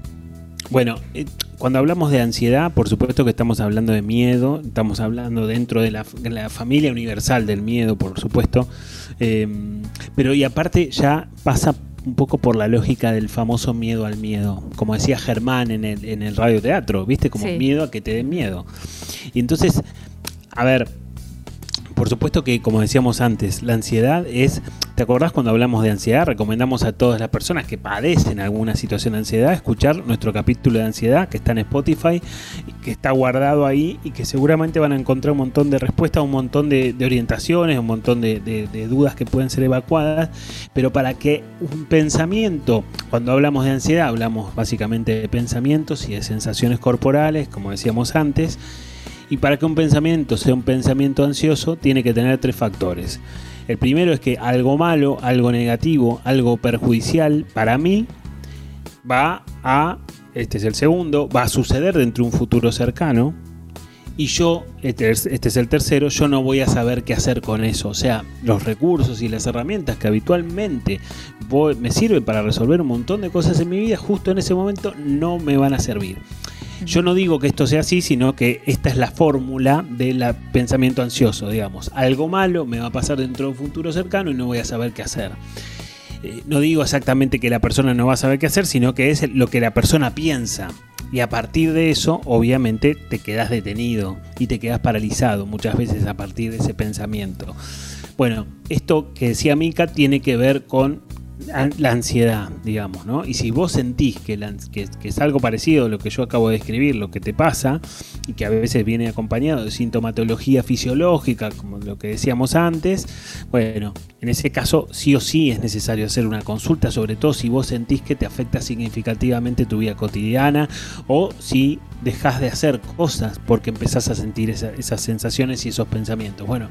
Bueno, eh, cuando hablamos de ansiedad, por supuesto que estamos hablando de miedo, estamos hablando dentro de la, de la familia universal del miedo, por supuesto, eh, pero y aparte ya pasa un poco por la lógica del famoso miedo al miedo, como decía Germán en el, en el radioteatro, ¿viste? Como Sí. miedo a que te den miedo. Y entonces, a ver, por supuesto que, como decíamos antes, la ansiedad es. ¿Te acordás cuando hablamos de ansiedad? Recomendamos a todas las personas que padecen alguna situación de ansiedad escuchar nuestro capítulo de ansiedad que está en Spotify, que está guardado ahí y que seguramente van a encontrar un montón de respuestas, un montón de, orientaciones, un montón de- de dudas que pueden ser evacuadas. Pero para que un pensamiento, cuando hablamos de ansiedad, hablamos básicamente de pensamientos y de sensaciones corporales, como decíamos antes. Y para que un pensamiento sea un pensamiento ansioso, tiene que tener tres factores. El primero es que algo malo, algo negativo, algo perjudicial para mí va a, este es el segundo, va a suceder dentro de un futuro cercano. Y yo, este es, este es el tercero, yo no voy a saber qué hacer con eso. O sea, los recursos y las herramientas que habitualmente me sirven para resolver un montón de cosas en mi vida, justo en ese momento no me van a servir. Yo no digo que esto sea así, sino que esta es la fórmula del pensamiento ansioso, digamos. Algo malo me va a pasar dentro de un futuro cercano y no voy a saber qué hacer. Eh, no digo exactamente que la persona no va a saber qué hacer, sino que es lo que la persona piensa. Y a partir de eso, obviamente, te quedas detenido y te quedas paralizado muchas veces a partir de ese pensamiento. Bueno, esto que decía Mika tiene que ver con la ansiedad, digamos, ¿no? Y si vos sentís que, es algo parecido a lo que yo acabo de describir, lo que te pasa, y que a veces viene acompañado de sintomatología fisiológica, como lo que decíamos antes, bueno, en ese caso sí o sí es necesario hacer una consulta, sobre todo si vos sentís que te afecta significativamente tu vida cotidiana o si dejás de hacer cosas porque empezás a sentir esa- esas sensaciones y esos pensamientos. Bueno,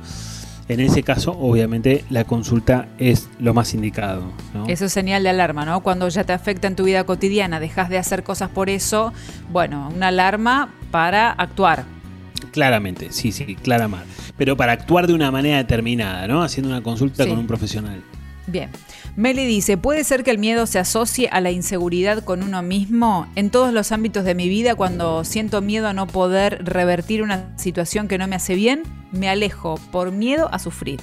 en ese caso, obviamente, la consulta es lo más indicado. ¿no? Eso es señal de alarma, ¿no? Cuando ya te afecta en tu vida cotidiana, dejas de hacer cosas por eso, bueno, una alarma para actuar. Claramente, sí, sí, claramente. Pero para actuar de una manera determinada, ¿no? Haciendo una consulta Sí. con un profesional. Bien. Meli dice, ¿puede ser que el miedo se asocie a la inseguridad con uno mismo? En todos los ámbitos de mi vida, cuando siento miedo a no poder revertir una situación que no me hace bien, me alejo por miedo a sufrir.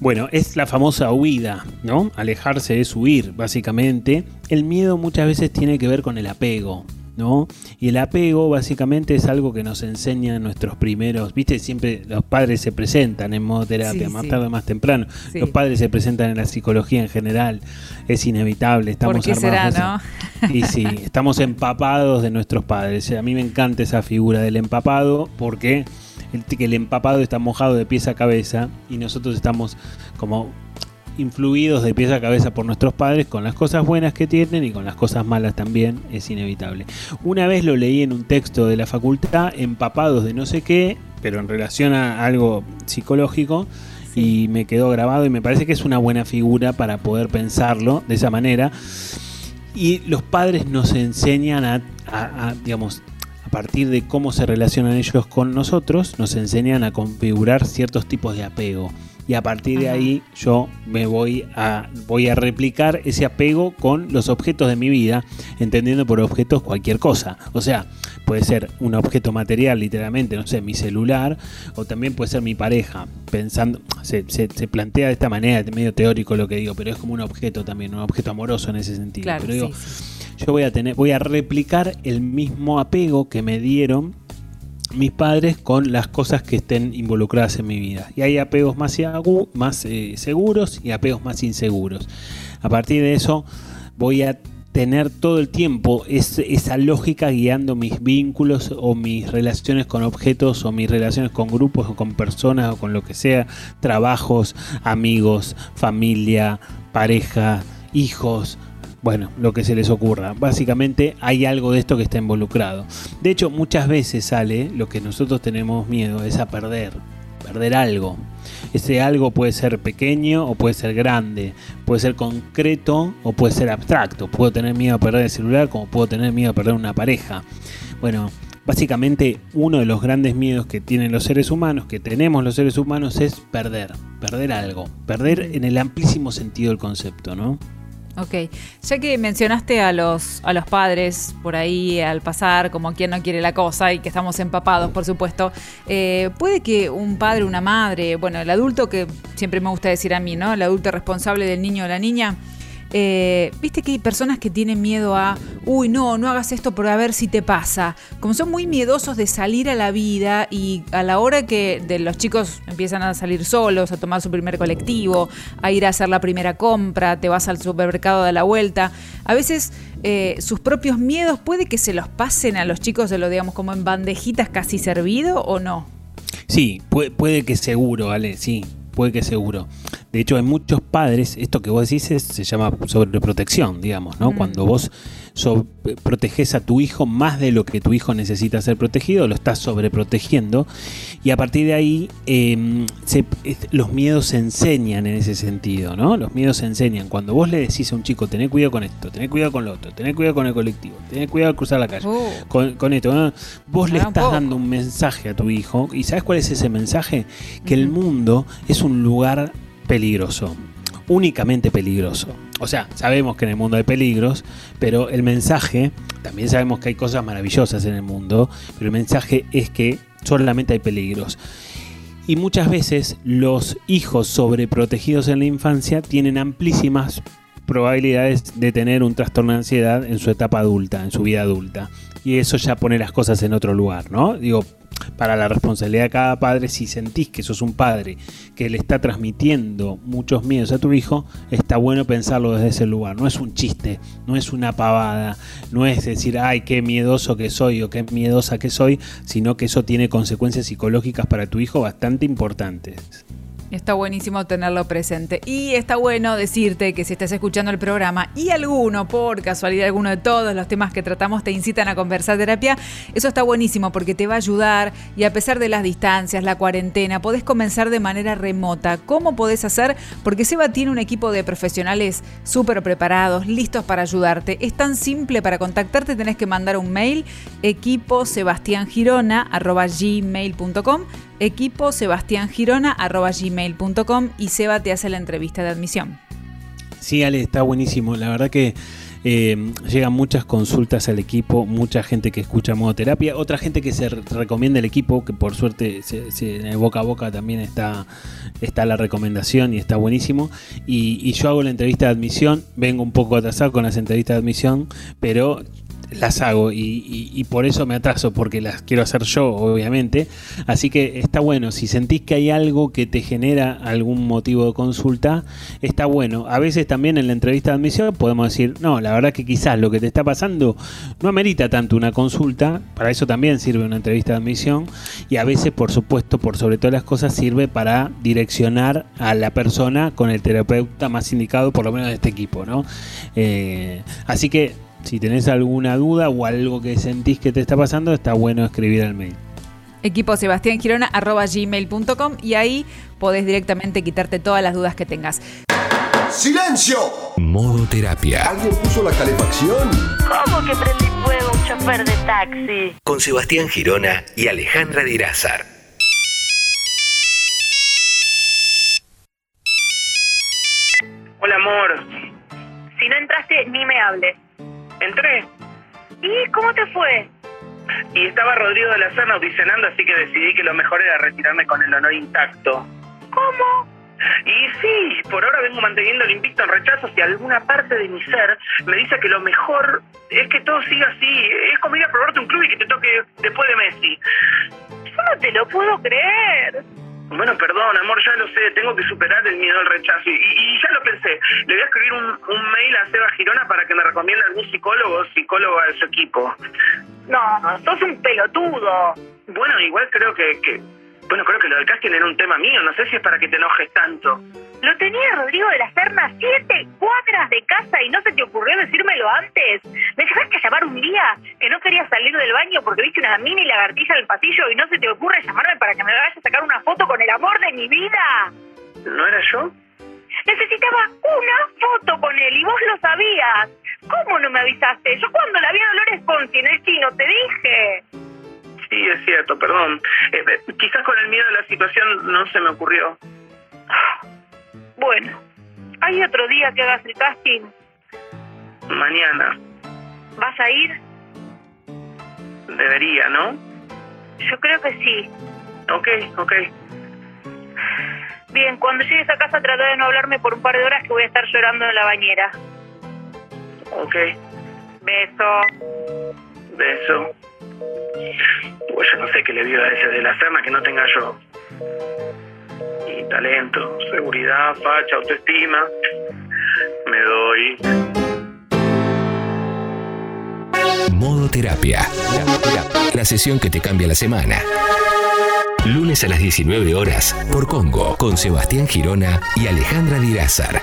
Bueno, es la famosa huida, ¿no? Alejarse es huir, básicamente. El miedo muchas veces tiene que ver con el apego, ¿no? Y el apego básicamente es algo que nos enseñan nuestros primeros, viste, siempre los padres se presentan en modo terapia, Sí, más sí. tarde o más temprano. Sí. Los padres se presentan en la psicología en general, es inevitable, estamos ¿Por qué será, armados. Y sí, estamos empapados de nuestros padres. A mí me encanta esa figura del empapado porque el, que el empapado está mojado de pies a cabeza y nosotros estamos como influidos de pies a cabeza por nuestros padres con las cosas buenas que tienen y con las cosas malas también es inevitable. Una vez lo leí en un texto de la facultad, empapados de no sé qué, pero en relación a algo psicológico y me quedó grabado y me parece que es una buena figura para poder pensarlo de esa manera. Y los padres nos enseñan a, a- a, digamos, a partir de cómo se relacionan ellos con nosotros, nos enseñan a configurar ciertos tipos de apego. Y a partir de Ajá. ahí yo me voy a, voy a replicar ese apego con los objetos de mi vida, entendiendo por objetos cualquier cosa. O sea, puede ser un objeto material, literalmente, no sé, mi celular, o también puede ser mi pareja. Pensando, se, se- se plantea de esta manera, es medio teórico lo que digo, pero es como un objeto también, un objeto amoroso en ese sentido. Claro, pero digo, sí, sí. yo voy a tener, voy a replicar el mismo apego que me dieron mis padres con las cosas que estén involucradas en mi vida. Y hay apegos más, eh, seguros y apegos más inseguros. A partir de eso voy a tener todo el tiempo es- esa lógica guiando mis vínculos o mis relaciones con objetos o mis relaciones con grupos o con personas o con lo que sea, trabajos, amigos, familia, pareja, hijos, bueno, lo que se les ocurra. Básicamente hay algo de esto que está involucrado. De hecho, muchas veces sale lo que nosotros tenemos miedo, es a perder, perder algo. Ese algo puede ser pequeño o puede ser grande, puede ser concreto o puede ser abstracto. Puedo tener miedo a perder el celular como puedo tener miedo a perder una pareja. Bueno, básicamente uno de los grandes miedos que tienen los seres humanos, que tenemos los seres humanos, es perder, perder algo, perder en el amplísimo sentido del concepto, ¿no? Ok, ya que mencionaste a los, a los padres por ahí al pasar, como quien no quiere la cosa y que estamos empapados, por supuesto, eh, puede que un padre, una madre, bueno, el adulto que siempre me gusta decir a mí, ¿no? El adulto responsable del niño o la niña, eh, viste que hay personas que tienen miedo a, uy, no, no hagas esto por a ver si te pasa. Como son muy miedosos de salir a la vida y a la hora que de los chicos empiezan a salir solos, a tomar su primer colectivo, a ir a hacer la primera compra, te vas al supermercado de la vuelta, a veces eh, sus propios miedos puede que se los pasen a los chicos, de lo digamos como en bandejitas casi servido o no. Sí, puede, puede que seguro, Ale, sí, puede que seguro. De hecho, hay muchos padres, esto que vos decís es- se llama sobreprotección, digamos, ¿no? Mm. Cuando vos so- proteges a tu hijo más de lo que tu hijo necesita ser protegido, lo estás sobreprotegiendo. Y a partir de ahí, eh, se- los miedos se enseñan en ese sentido, ¿no? Los miedos se enseñan. Cuando vos le decís a un chico, tené cuidado con esto, tené cuidado con lo otro, tené cuidado con el colectivo, tené cuidado al cruzar la calle, Oh. con, con esto, ¿no? vos le Ah, estás poco. dando un mensaje a tu hijo. ¿Y sabes cuál es ese mensaje? Que el mundo es un lugar peligroso, únicamente peligroso. O sea, sabemos que en el mundo hay peligros, pero el mensaje, también sabemos que hay cosas maravillosas en el mundo, pero el mensaje es que solamente hay peligros. Y muchas veces los hijos sobreprotegidos en la infancia tienen amplísimas probabilidades de tener un trastorno de ansiedad en su etapa adulta, en su vida adulta. Y eso ya pone las cosas en otro lugar, ¿no? Digo, para la responsabilidad de cada padre, si sentís que sos un padre que le está transmitiendo muchos miedos a tu hijo, está bueno pensarlo desde ese lugar. No es un chiste, no es una pavada, no es decir, ay, qué miedoso que soy o qué miedosa que soy, sino que eso tiene consecuencias psicológicas para tu hijo bastante importantes. Está buenísimo tenerlo presente. Y está bueno decirte que si estás escuchando el programa y alguno, por casualidad, alguno de todos los temas que tratamos te incitan a conversar terapia, eso está buenísimo porque te va a ayudar y a pesar de las distancias, la cuarentena, podés comenzar de manera remota. ¿Cómo podés hacer? Porque Seba tiene un equipo de profesionales súper preparados, listos para ayudarte. Es tan simple para contactarte, tenés que mandar un mail equipo gmail.com equipo gmail.com y Seba te hace la entrevista de admisión. Sí, Ale, está buenísimo. La verdad que eh, llegan muchas consultas al equipo, mucha gente que escucha modo terapia, otra gente que se re- recomienda el equipo, que por suerte en boca a boca también está, está la recomendación y está buenísimo. Y, y yo hago la entrevista de admisión, vengo un poco atrasado con las entrevistas de admisión, pero las hago y, por eso me atraso, porque las quiero hacer yo, obviamente. Así que está bueno, si sentís que hay algo que te genera algún motivo de consulta, está bueno. A veces también en la entrevista de admisión podemos decir, no, la verdad que quizás lo que te está pasando no amerita tanto una consulta, para eso también sirve una entrevista de admisión y a veces, por supuesto, por sobre todas las cosas, sirve para direccionar a la persona con el terapeuta más indicado, por lo menos de este equipo, ¿no? Eh, así que si tenés alguna duda o algo que sentís que te está pasando, está bueno escribir al mail. Equipo Sebastián Girona arroba gmail.com y ahí podés directamente quitarte todas las dudas que tengas. ¡Silencio! Modo terapia. ¿Alguien puso la calefacción? ¿Cómo que prendí fuego un chofer de taxi? Con Sebastián Girona y Alejandra Dirázar. Hola, amor. Si no entraste, ni me hables. Entré. ¿Y cómo te fue? Y estaba Rodrigo de la Serna audicionando, así que decidí que lo mejor era retirarme con el honor intacto. ¿Cómo? Y sí, por ahora vengo manteniendo el invicto en rechazos y alguna parte de mi ser me dice que lo mejor es que todo siga así. Es como ir a probarte un club y que te toque después de Messi. Yo no te lo puedo creer. Bueno, perdón, amor, ya lo sé, tengo que superar el miedo al rechazo. Y, ya lo pensé, le voy a escribir un, un, mail a Seba Girona para que me recomiende algún psicólogo o psicóloga de su equipo. No, sos un pelotudo. Bueno, igual creo que, que... Bueno, creo que lo del casting era un tema mío, no sé si es para que te enojes tanto. Lo tenía Rodrigo de la Serna siete cuadras de casa y no se te ocurrió decírmelo antes. Me dejaste llamar un día que no querías salir del baño porque viste una mini lagartija en el pasillo y no se te ocurre llamarme para que me vayas a sacar una foto con el amor de mi vida. ¿No era yo? Necesitaba una foto con él y vos lo sabías. ¿Cómo no me avisaste? Yo cuando la vi a Dolores Ponti en el chino te dije. Sí, es cierto, perdón. Eh, quizás con el miedo de la situación no se me ocurrió. Bueno, ¿hay otro día que hagas el casting? Mañana. ¿Vas a ir? Debería, ¿no? Yo creo que sí. Ok, ok. Bien, cuando llegues a casa trata de no hablarme por un par de horas que voy a estar llorando en la bañera. Ok. Beso. Beso. Pues yo no sé qué le dio a ese de la Serna que no tenga yo. Y talento, seguridad, facha, autoestima. Me doy. Modo terapia. La sesión que te cambia la semana. Lunes a las 19 horas por Congo con Sebastián Girona y Alejandra Dirázar.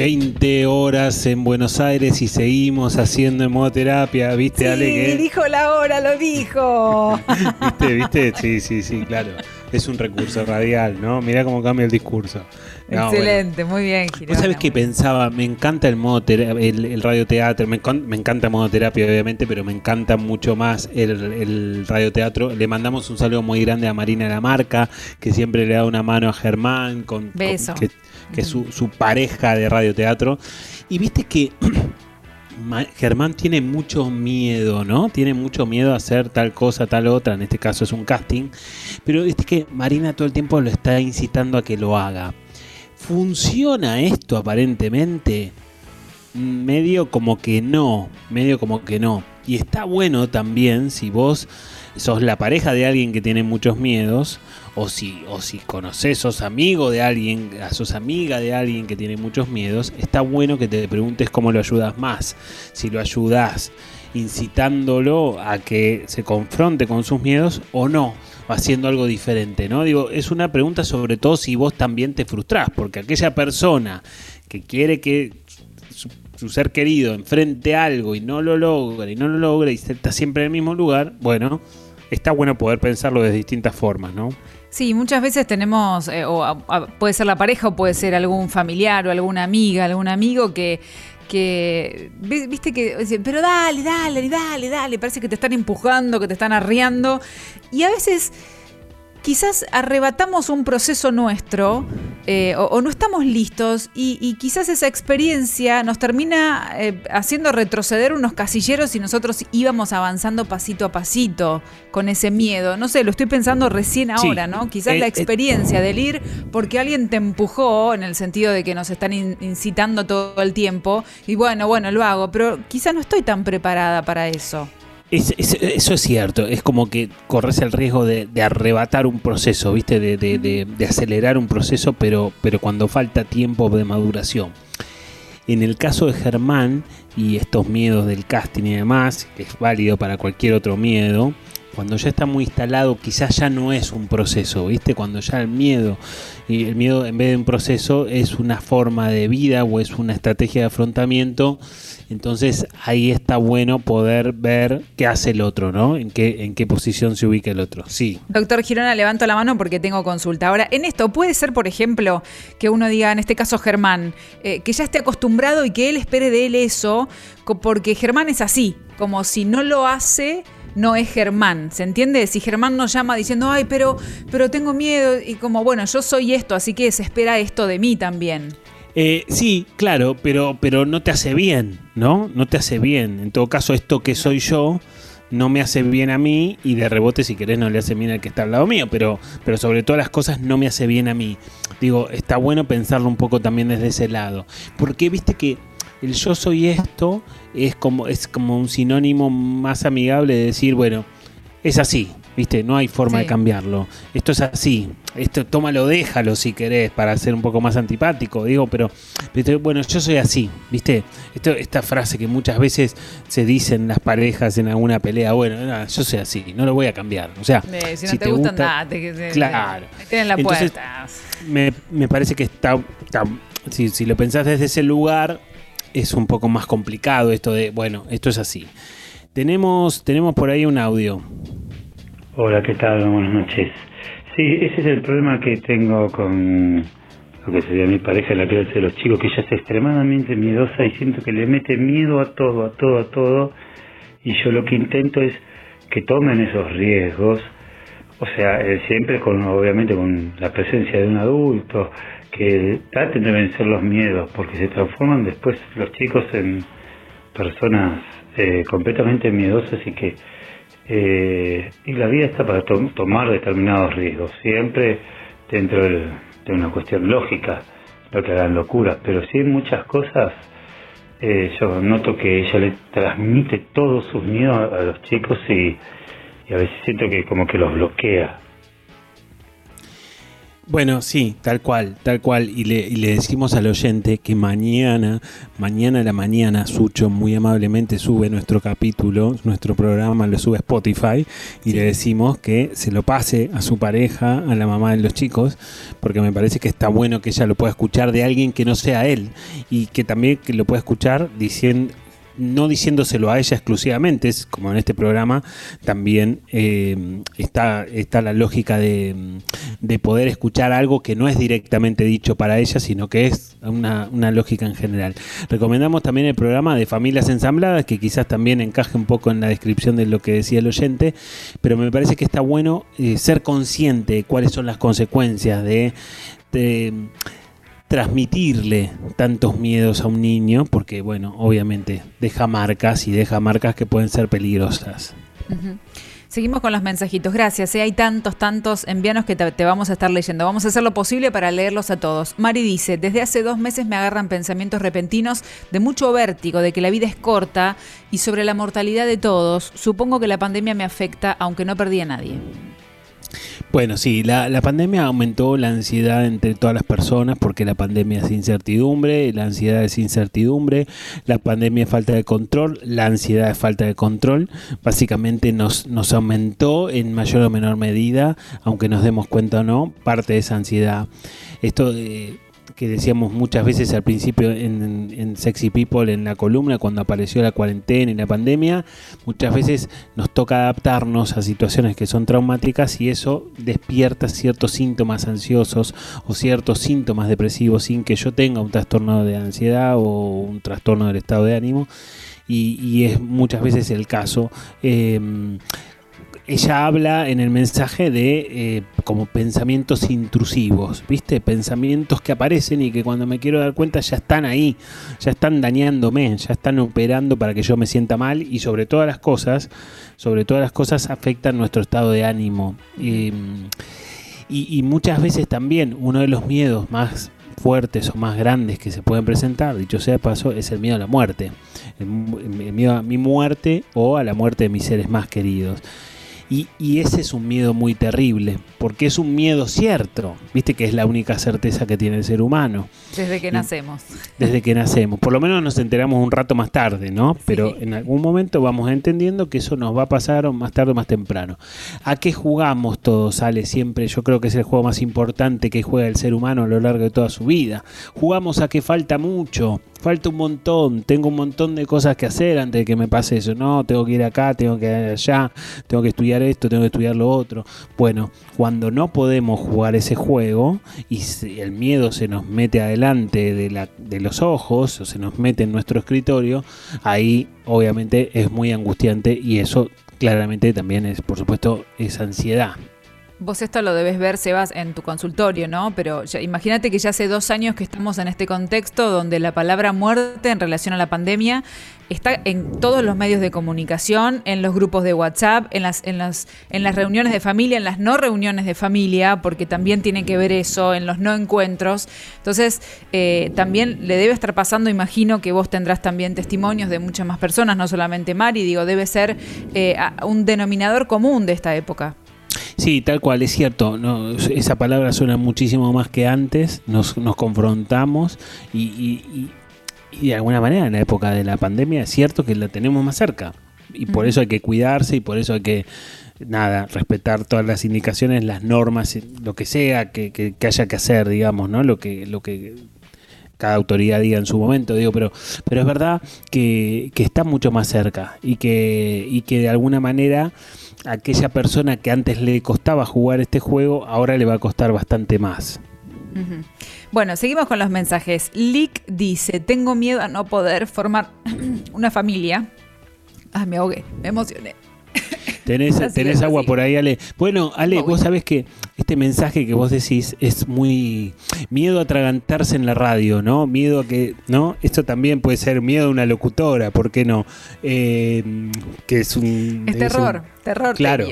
20 horas en Buenos Aires y seguimos haciendo hemoterapia, ¿viste, sí, Ale? dijo la hora, lo dijo. ¿Viste, viste? Sí, sí, sí, claro. Es un recurso radial, ¿no? Mirá cómo cambia el discurso. No, Excelente, bueno. muy bien, Girona. ¿Vos sabés qué pensaba? Me encanta el modo el, el radioteatro, me, me encanta modoterapia obviamente, pero me encanta mucho más el, el radioteatro. Le mandamos un saludo muy grande a Marina Lamarca, que siempre le da una mano a Germán, con, Beso. Con, que, que es su, su, pareja de radioteatro. Y viste que Germán tiene mucho miedo, ¿no? Tiene mucho miedo a hacer tal cosa, tal otra, en este caso es un casting. Pero viste que Marina todo el tiempo lo está incitando a que lo haga. ¿Funciona esto aparentemente? Medio como que no, medio como que no. Y está bueno también si vos sos la pareja de alguien que tiene muchos miedos, o si, o si conoces, sos amigo de alguien, sos amiga de alguien que tiene muchos miedos, está bueno que te preguntes cómo lo ayudas más. Si lo ayudas incitándolo a que se confronte con sus miedos o no, haciendo algo diferente, ¿no? Digo, es una pregunta sobre todo si vos también te frustrás, porque aquella persona que quiere que su, su ser querido enfrente algo y no lo logra y no lo logra y está siempre en el mismo lugar, bueno, está bueno poder pensarlo de distintas formas, ¿no? Sí, muchas veces tenemos, eh, o puede ser la pareja o puede ser algún familiar o alguna amiga, algún amigo que que, viste que, pero dale, dale, dale, dale, parece que te están empujando, que te están arreando. Y a veces quizás arrebatamos un proceso nuestro eh, o, no estamos listos y, quizás esa experiencia nos termina eh, haciendo retroceder unos casilleros y nosotros íbamos avanzando pasito a pasito con ese miedo. No sé, lo estoy pensando recién ahora, ¿no? Quizás la experiencia del ir porque alguien te empujó en el sentido de que nos están incitando todo el tiempo y bueno, bueno, lo hago, pero quizás no estoy tan preparada para eso eso es cierto, es como que corres el riesgo de, arrebatar un proceso, ¿viste? De, acelerar un proceso, pero, pero cuando falta tiempo de maduración. En el caso de Germán y estos miedos del casting y demás, que es válido para cualquier otro miedo, cuando ya está muy instalado, quizás ya no es un proceso, ¿viste? Cuando ya el miedo, y el miedo en vez de un proceso es una forma de vida o es una estrategia de afrontamiento entonces ahí está bueno poder ver qué hace el otro, ¿no? En qué, en qué posición se ubica el otro. Sí. Doctor Girona, levanto la mano porque tengo consulta. Ahora, en esto puede ser, por ejemplo, que uno diga, en este caso Germán, eh, que ya esté acostumbrado y que él espere de él eso, porque Germán es así, como si no lo hace no es Germán, ¿se entiende? Si Germán nos llama diciendo, ay, pero, pero tengo miedo, y como, bueno, yo soy esto, así que se espera esto de mí también. Eh, sí, claro, pero, pero no te hace bien, ¿no? No te hace bien. En todo caso, esto que soy yo no me hace bien a mí y de rebote, si querés, no le hace bien al que está al lado mío, pero, pero sobre todas las cosas no me hace bien a mí. Digo, está bueno pensarlo un poco también desde ese lado. Porque viste que el yo soy esto es como, es como un sinónimo más amigable de decir, bueno, es así, ¿viste? No hay forma de cambiarlo. Esto es así. Esto tómalo, déjalo si querés para ser un poco más antipático, digo, pero bueno, yo soy así, ¿viste? Esto, esta frase que muchas veces se dicen las parejas en alguna pelea, bueno, yo soy así, no lo voy a cambiar. O sea, si no te, gusta, andate, claro. en la puerta. Me, me, parece que está, si, si lo pensás desde ese lugar, es un poco más complicado esto de, bueno, esto es así. Tenemos, tenemos por ahí un audio. Hola, ¿qué tal? Buenas noches. Sí, ese es el problema que tengo con lo que sería mi pareja, la crianza de los chicos, que ella es extremadamente miedosa y siento que le mete miedo a todo, a todo, a todo. Y yo lo que intento es que tomen esos riesgos, o sea, eh, siempre con, obviamente, con la presencia de un adulto, que traten de vencer los miedos, porque se transforman después los chicos en personas eh, completamente miedosas y que eh, y la vida está para tomar determinados riesgos, siempre dentro de una cuestión lógica, no que hagan locuras, pero sí muchas cosas eh, yo noto que ella le transmite todos sus miedos a, los chicos y, y a veces siento que como que los bloquea. Bueno, sí, tal cual, tal cual. Y le, y le, decimos al oyente que mañana, mañana a la mañana, Sucho muy amablemente sube nuestro capítulo, nuestro programa lo sube a Spotify y le decimos que se lo pase a su pareja, a la mamá de los chicos, porque me parece que está bueno que ella lo pueda escuchar de alguien que no sea él y que también que lo pueda escuchar diciendo no diciéndoselo a ella exclusivamente, es como en este programa, también eh, está, está la lógica de, poder escuchar algo que no es directamente dicho para ella, sino que es una, lógica en general. Recomendamos también el programa de Familias Ensambladas, que quizás también encaje un poco en la descripción de lo que decía el oyente, pero me parece que está bueno eh, ser consciente de cuáles son las consecuencias de transmitirle tantos miedos a un niño, porque bueno, obviamente deja marcas y deja marcas que pueden ser peligrosas. Seguimos con los mensajitos. Gracias. ¿eh? Hay tantos, tantos. Envíanos que te, vamos a estar leyendo. Vamos a hacer lo posible para leerlos a todos. Mari dice: Desde hace dos meses me agarran pensamientos repentinos de mucho vértigo, de que la vida es corta y sobre la mortalidad de todos. Supongo que la pandemia me afecta, aunque no perdí a nadie. Bueno, sí, la, pandemia aumentó la ansiedad entre todas las personas porque la pandemia es incertidumbre, la ansiedad es incertidumbre, la pandemia es falta de control, la ansiedad es falta de control. Básicamente nos, nos aumentó en mayor o menor medida, aunque nos demos cuenta o no, parte de esa ansiedad. Esto... Eh, que decíamos muchas veces al principio en, Sexy People, en la columna, cuando apareció la cuarentena y la pandemia, muchas veces nos toca adaptarnos a situaciones que son traumáticas y eso despierta ciertos síntomas ansiosos o ciertos síntomas depresivos sin que yo tenga un trastorno de ansiedad o un trastorno del estado de ánimo. Y, es muchas veces el caso. Em, ella habla en el mensaje de eh, como pensamientos intrusivos, ¿viste? Pensamientos que aparecen y que cuando me quiero dar cuenta ya están ahí, ya están dañándome, ya están operando para que yo me sienta mal y sobre todas las cosas, sobre todas las cosas afectan nuestro estado de ánimo. y, y muchas veces también uno de los miedos más fuertes o más grandes que se pueden presentar, dicho sea de paso, es el miedo a la muerte. El, miedo a mi muerte o a la muerte de mis seres más queridos. Y, ese es un miedo muy terrible, porque es un miedo cierto, viste que es la única certeza que tiene el ser humano. Desde que nacemos. Desde que nacemos. Por lo menos nos enteramos un rato más tarde, ¿no? Pero en algún momento vamos entendiendo que eso nos va a pasar más tarde o más temprano. ¿A qué jugamos todos, Ale? Siempre yo creo que es el juego más importante que juega el ser humano a lo largo de toda su vida. Jugamos a que falta mucho falta un montón, tengo un montón de cosas que hacer antes de que me pase eso, no, tengo que ir acá, tengo que ir allá, tengo que estudiar esto, tengo que estudiar lo otro. Bueno, cuando no podemos jugar ese juego y el miedo se nos mete adelante de, la, de los ojos o se nos mete en nuestro escritorio, ahí obviamente es muy angustiante y eso claramente también es, por supuesto, es ansiedad. Vos esto lo debes ver, Sebas, en tu consultorio, ¿no? Pero imagínate que ya hace dos años que estamos en este contexto donde la palabra muerte en relación a la pandemia está en todos los medios de comunicación, en los grupos de WhatsApp, en las, en las, en las reuniones de familia, en las no reuniones de familia, porque también tiene que ver eso, en los no encuentros. Entonces, eh, también le debe estar pasando, imagino que vos tendrás también testimonios de muchas más personas, no solamente Mari, digo, debe ser eh, un denominador común de esta época. Sí, tal cual, es cierto. No, esa palabra suena muchísimo más que antes. Nos, nos confrontamos y, de alguna manera en la época de la pandemia es cierto que la tenemos más cerca. Y por eso hay que cuidarse y por eso hay que, nada, respetar todas las indicaciones, las normas, lo que sea que, que, haya que hacer, digamos, ¿no? Lo que, lo que cada autoridad diga en su momento, digo, pero, pero es verdad que, que está mucho más cerca y que, y que de alguna manera aquella persona que antes le costaba jugar este juego, ahora le va a costar bastante más. Bueno, seguimos con los mensajes. Lick dice, tengo miedo a no poder formar una familia. Ah, me ahogué, me emocioné. Tenés, agua por ahí, Ale. Bueno, Ale, vos sabés que este mensaje que vos decís es muy miedo a atragantarse en la radio, ¿no? Miedo a que, ¿no? Esto también puede ser miedo a una locutora, ¿por qué no? Eh, que es un... Es, terror, terror. Claro.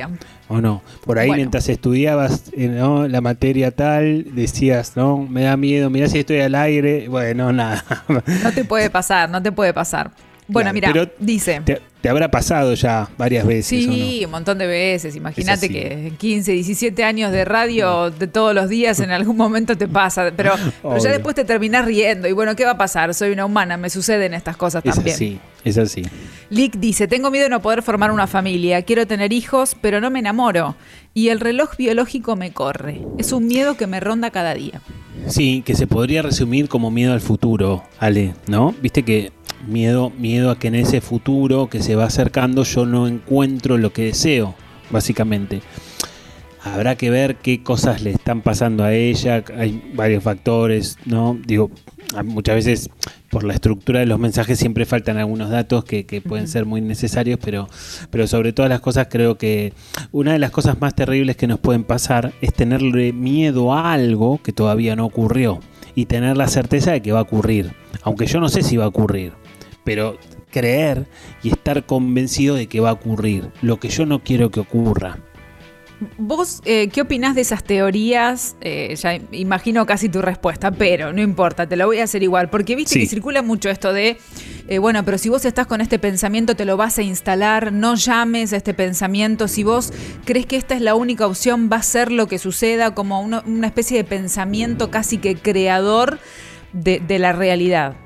¿O no? Por ahí mientras estudiabas eh, la materia tal, decías, no, me da miedo, mirá si estoy al aire. Bueno, nada. No te puede pasar, no te puede pasar. Bueno, mira, dice. Te, habrá pasado ya varias veces. Sí, un montón de veces. Imagínate que en 15, 17 años de radio de todos los días en algún momento te pasa. Pero, ya después te terminás riendo. Y bueno, ¿qué va a pasar? Soy una humana, me suceden estas cosas también. Así, es así. Lick dice: Tengo miedo de no poder formar una familia. Quiero tener hijos, pero no me enamoro. Y el reloj biológico me corre. Es un miedo que me ronda cada día. Sí, que se podría resumir como miedo al futuro, Ale, ¿no? Viste que miedo, miedo a que en ese futuro que se va acercando yo no encuentro lo que deseo, básicamente. Habrá que ver qué cosas le están pasando a ella, hay varios factores, ¿no? Digo, muchas veces por la estructura de los mensajes siempre faltan algunos datos que, pueden ser muy necesarios, pero, pero sobre todas las cosas creo que una de las cosas más terribles que nos pueden pasar es tenerle miedo a algo que todavía no ocurrió y tener la certeza de que va a ocurrir, aunque yo no sé si va a ocurrir pero creer y estar convencido de que va a ocurrir, lo que yo no quiero que ocurra. ¿Vos eh, qué opinás de esas teorías? Eh, ya imagino casi tu respuesta, pero no importa, te lo voy a hacer igual, porque viste que circula mucho esto de, eh, bueno, pero si vos estás con este pensamiento te lo vas a instalar, no llames a este pensamiento, si vos crees que esta es la única opción, va a ser lo que suceda, como una, especie de pensamiento casi que creador de la realidad.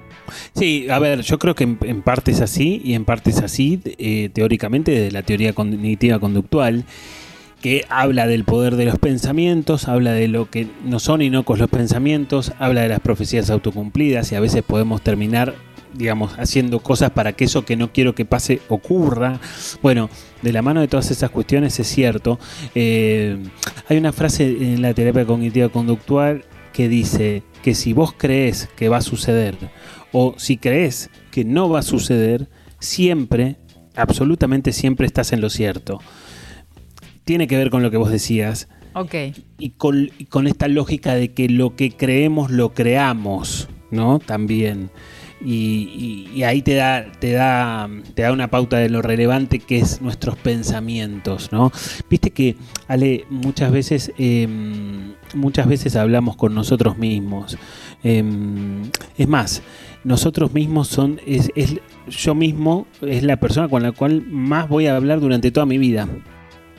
Sí, a ver, yo creo que en, parte es así y en parte es así, eh, teóricamente, de la teoría cognitiva conductual que habla del poder de los pensamientos, habla de lo que no son inocos los pensamientos, habla de las profecías autocumplidas y a veces podemos terminar, digamos, haciendo cosas para que eso que no quiero que pase ocurra. Bueno, de la mano de todas esas cuestiones es cierto. Eh, hay una frase en la terapia cognitiva conductual que dice que si vos crees que va a suceder o si crees que no va a suceder, siempre, absolutamente siempre estás en lo cierto. tiene que ver con lo que vos decías. Ok. Y con, y con esta lógica de que lo que creemos lo creamos, ¿no? También. Y, y- y ahí te da, te, da, te da una pauta de lo relevante que es nuestros pensamientos, ¿no? Viste que, Ale, muchas veces, em, muchas veces hablamos con nosotros mismos. Em, es más, nosotros mismos son, es, es- yo mismo es la persona con la cual más voy a hablar durante toda mi vida.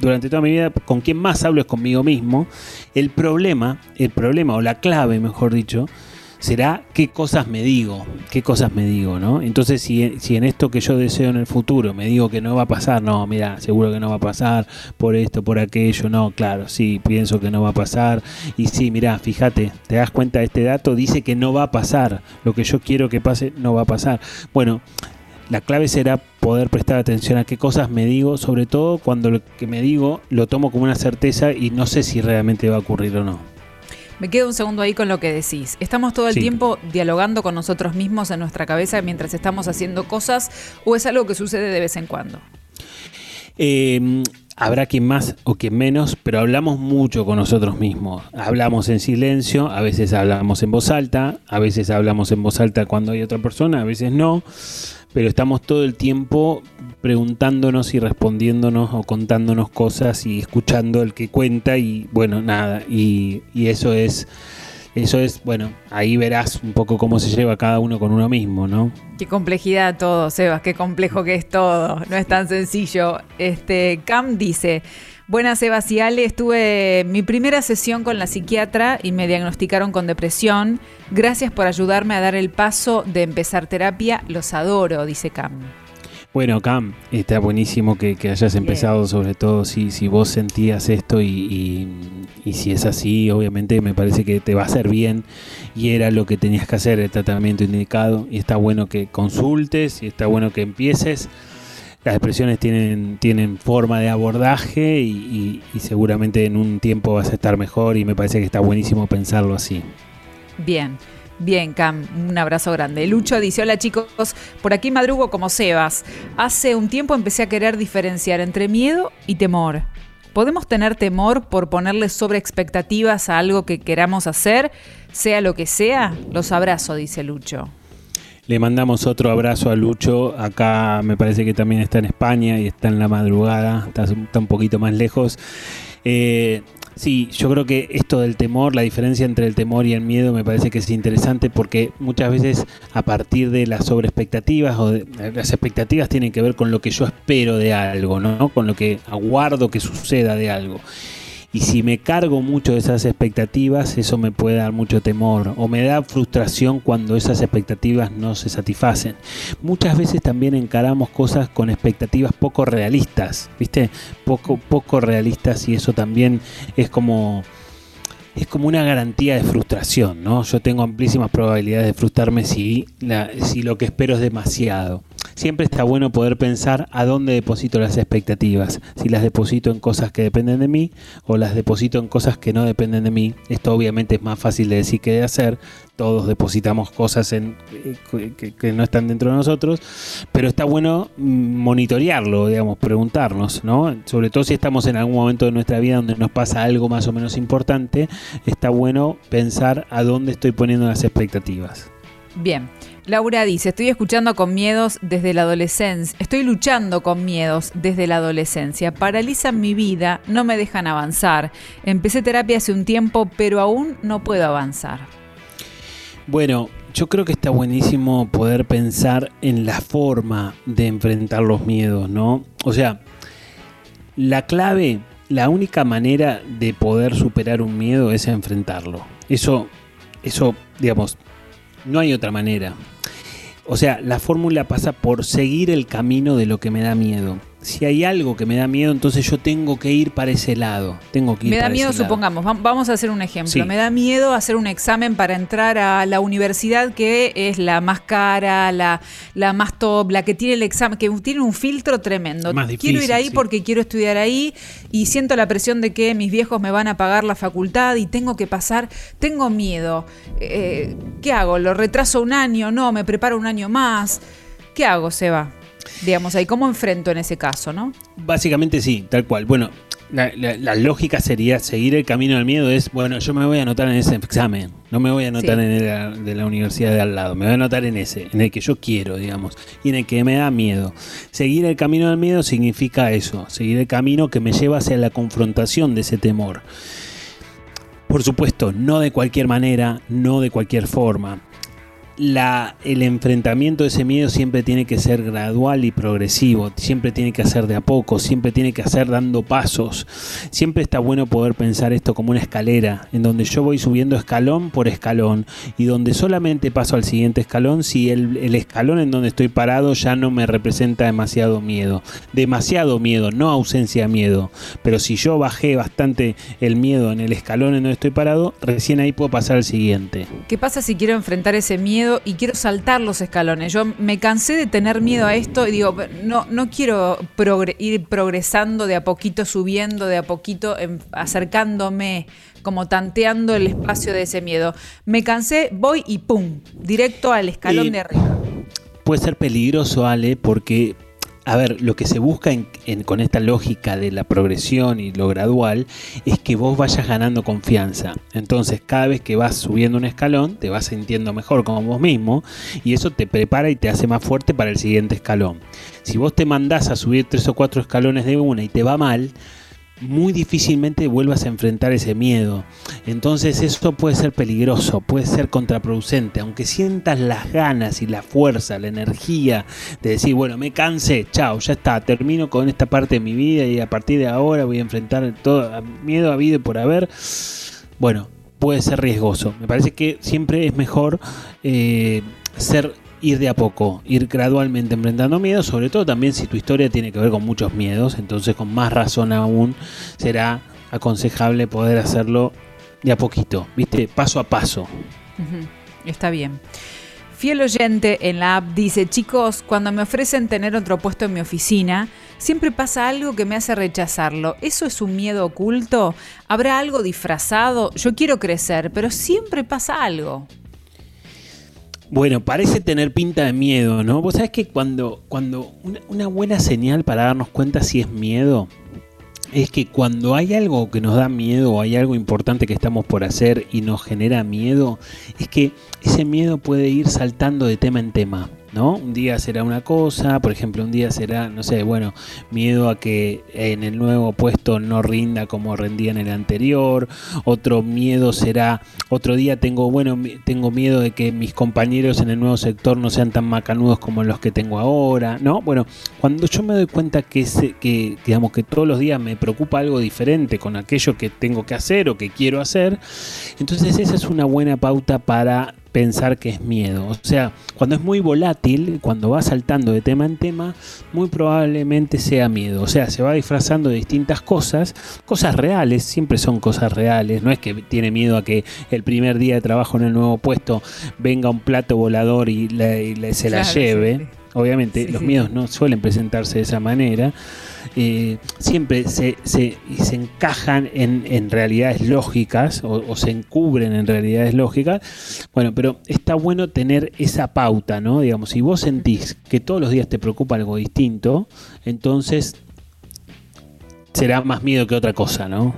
Durante toda mi vida, con quien más hablo es conmigo mismo. El problema, el problema, o la clave, mejor dicho, será qué cosas me digo, qué cosas me digo, ¿no? Entonces, si, si en esto que yo deseo en el futuro me digo que no va a pasar, no, mira, seguro que no va a pasar por esto, por aquello, no, claro, sí, pienso que no va a pasar. Y sí, mira, fíjate, te das cuenta, este dato dice que no va a pasar, lo que yo quiero que pase no va a pasar. Bueno, la clave será poder prestar atención a qué cosas me digo, sobre todo cuando lo que me digo lo tomo como una certeza y no sé si realmente va a ocurrir o no. Me quedo un segundo ahí con lo que decís. Estamos todo el Sí. tiempo dialogando con nosotros mismos en nuestra cabeza mientras estamos haciendo cosas o es algo que sucede de vez en cuando. Eh, habrá quien más o quien menos, pero hablamos mucho con nosotros mismos. Hablamos en silencio, a veces hablamos en voz alta, a veces hablamos en voz alta cuando hay otra persona, a veces no, pero estamos todo el tiempo preguntándonos y respondiéndonos o contándonos cosas y escuchando el que cuenta y bueno, nada, y, eso es... Eso es, bueno, ahí verás un poco cómo se lleva cada uno con uno mismo, ¿no? Qué complejidad todo, Sebas, qué complejo que es todo. No es tan sencillo. Este, Cam dice, buenas Sebas y Ale, estuve mi primera sesión con la psiquiatra y me diagnosticaron con depresión. Gracias por ayudarme a dar el paso de empezar terapia. Los adoro, dice Cam. Bueno, Cam, está buenísimo que, que hayas empezado, sobre todo si, si vos sentías esto y, y- y si es así, obviamente me parece que te va a hacer bien y era lo que tenías que hacer, el tratamiento indicado y está bueno que consultes y está bueno que empieces. Las depresiones tienen, tienen forma de abordaje y, y- y seguramente en un tiempo vas a estar mejor y me parece que está buenísimo pensarlo así. Bien. Bien, Cam, un abrazo grande. Lucho dice, hola chicos, por aquí madrugo como Sebas. Hace un tiempo empecé a querer diferenciar entre miedo y temor. ¿Podemos tener temor por ponerle sobre expectativas a algo que queramos hacer, sea lo que sea? Los abrazo, dice Lucho. Le mandamos otro abrazo a Lucho. Acá me parece que también está en España y está en la madrugada, está, un poquito más lejos. Eh, sí, yo creo que esto del temor, la diferencia entre el temor y el miedo me parece que es interesante porque muchas veces a partir de las sobreexpectativas o de, las expectativas tienen que ver con lo que yo espero de algo, ¿no? Con lo que aguardo que suceda de algo. Y si me cargo mucho de esas expectativas, eso me puede dar mucho temor o me da frustración cuando esas expectativas no se satisfacen. Muchas veces también encaramos cosas con expectativas poco realistas, ¿viste? Poco, poco realistas y eso también es como es como una garantía de frustración, ¿no? Yo tengo amplísimas probabilidades de frustrarme si, si lo que espero es demasiado. Siempre está bueno poder pensar a dónde deposito las expectativas, si las deposito en cosas que dependen de mí o las deposito en cosas que no dependen de mí. Esto obviamente es más fácil de decir que de hacer. Todos depositamos cosas en, eh, que, que no están dentro de nosotros, pero está bueno mm, monitorearlo, digamos, preguntarnos, ¿no? Sobre todo si estamos en algún momento de nuestra vida donde nos pasa algo más o menos importante, está bueno pensar a dónde estoy poniendo las expectativas. Bien. Laura dice, estoy escuchando con miedos desde la adolescencia, estoy luchando con miedos desde la adolescencia, paralizan mi vida, no me dejan avanzar. Empecé terapia hace un tiempo, pero aún no puedo avanzar. Bueno, yo creo que está buenísimo poder pensar en la forma de enfrentar los miedos, ¿no? O sea, la clave, la única manera de poder superar un miedo es enfrentarlo. Eso, eso, digamos, no hay otra manera. O sea, la fórmula pasa por seguir el camino de lo que me da miedo. Si hay algo que me da miedo, entonces yo tengo que ir para ese lado. Tengo que ir Me da para miedo, ese supongamos, vam- vamos a hacer un ejemplo. Sí. Me da miedo hacer un examen para entrar a la universidad que es la más cara, la, la más top, la que tiene el examen, que tiene un filtro tremendo. Más quiero ir difícil, ahí sí. porque quiero estudiar ahí y siento la presión de que mis viejos me van a pagar la facultad y tengo que pasar. Tengo miedo. Eh, ¿Qué hago? ¿Lo retraso un año? No, me preparo un año más. ¿Qué hago, Seba? Digamos ahí, ¿cómo enfrento en ese caso, no? Básicamente sí, tal cual. Bueno, la, la- la lógica sería seguir el camino del miedo es, bueno, yo me voy a anotar en ese examen, no me voy a anotar Sí. en el de- de la universidad de al lado, me voy a anotar en ese, en el que yo quiero, digamos, y en el que me da miedo. Seguir el camino del miedo significa eso, seguir el camino que me lleva hacia la confrontación de ese temor. Por supuesto, no de cualquier manera, no de cualquier forma. La, el enfrentamiento de ese miedo siempre tiene que ser gradual y progresivo, siempre tiene que hacer de a poco, siempre tiene que hacer dando pasos. Siempre está bueno poder pensar esto como una escalera, en donde yo voy subiendo escalón por escalón y donde solamente paso al siguiente escalón si el, el escalón en donde estoy parado ya no me representa demasiado miedo. Demasiado miedo, no ausencia de miedo. Pero si yo bajé bastante el miedo en el escalón en donde estoy parado, recién ahí puedo pasar al siguiente. ¿Qué pasa si quiero enfrentar ese miedo y quiero saltar los escalones? Yo me cansé de tener miedo a esto y digo, no, no quiero progre- ir progresando de a poquito, subiendo de a poquito, em- acercándome, como tanteando el espacio de ese miedo. Me cansé, voy y pum, directo al escalón Y- de arriba. puede ser peligroso, Ale, porque, a ver, lo que se busca en- en- con esta lógica de la progresión y lo gradual es que vos vayas ganando confianza. Entonces, cada vez que vas subiendo un escalón, te vas sintiendo mejor como vos mismo y eso te prepara y te hace más fuerte para el siguiente escalón. Si vos te mandás a subir tres o cuatro escalones de una y te va mal, muy difícilmente vuelvas a enfrentar ese miedo. Entonces eso puede ser peligroso, puede ser contraproducente, aunque sientas las ganas y la fuerza, la energía de decir, bueno, me cansé, chao, ya está, termino con esta parte de mi vida y a partir de ahora voy a enfrentar todo miedo habido por haber. Bueno, puede ser riesgoso. Me parece que siempre es mejor eh, ser ir de a poco, ir gradualmente enfrentando miedos, sobre todo también si tu historia tiene que ver con muchos miedos, entonces con más razón aún será aconsejable poder hacerlo de a poquito, ¿viste? Paso a paso. Está bien. Fiel oyente en la app dice, chicos, cuando me ofrecen tener otro puesto en mi oficina, siempre pasa algo que me hace rechazarlo. ¿Eso es un miedo oculto? ¿Habrá algo disfrazado? Yo quiero crecer, pero siempre pasa algo. Bueno, parece tener pinta de miedo, ¿no? Vos sabés que cuando, cuando una, una buena señal para darnos cuenta si es miedo es que cuando hay algo que nos da miedo o hay algo importante que estamos por hacer y nos genera miedo, es que ese miedo puede ir saltando de tema en tema. ¿No? Un día será una cosa, por ejemplo, un día será, no sé, bueno, miedo a que en el nuevo puesto no rinda como rendía en el anterior, otro miedo será, otro día tengo, bueno, tengo miedo de que mis compañeros en el nuevo sector no sean tan macanudos como los que tengo ahora, ¿no? Bueno, cuando yo me doy cuenta que, ese, que digamos que todos los días me preocupa algo diferente con aquello que tengo que hacer o que quiero hacer, entonces esa es una buena pauta para pensar que es miedo. O sea, cuando es muy volátil, cuando va saltando de tema en tema, muy probablemente sea miedo. O sea, se va disfrazando de distintas cosas, cosas reales, siempre son cosas reales. No es que tiene miedo a que el primer día de trabajo en el nuevo puesto venga un plato volador y, la- y la- se la Claro, lleve. sí. Obviamente Sí, los miedos no suelen presentarse de esa manera. Eh, siempre se, se, se encajan en, en realidades lógicas o se encubren en realidades lógicas. Bueno, pero está bueno tener esa pauta, ¿no? Digamos, si vos sentís que todos los días te preocupa algo distinto, entonces será más miedo que otra cosa, ¿no?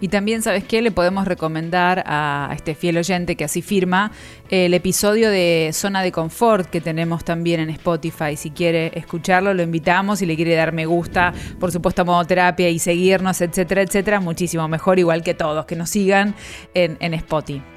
Y también, ¿sabes qué? Le podemos recomendar a este fiel oyente que así firma el episodio de Zona de Confort que tenemos también en Spotify. Si quiere escucharlo, lo invitamos. Si le quiere dar me gusta, por supuesto, a modo terapia y seguirnos, etcétera, etcétera, muchísimo mejor, igual que todos, que nos sigan en Spotify.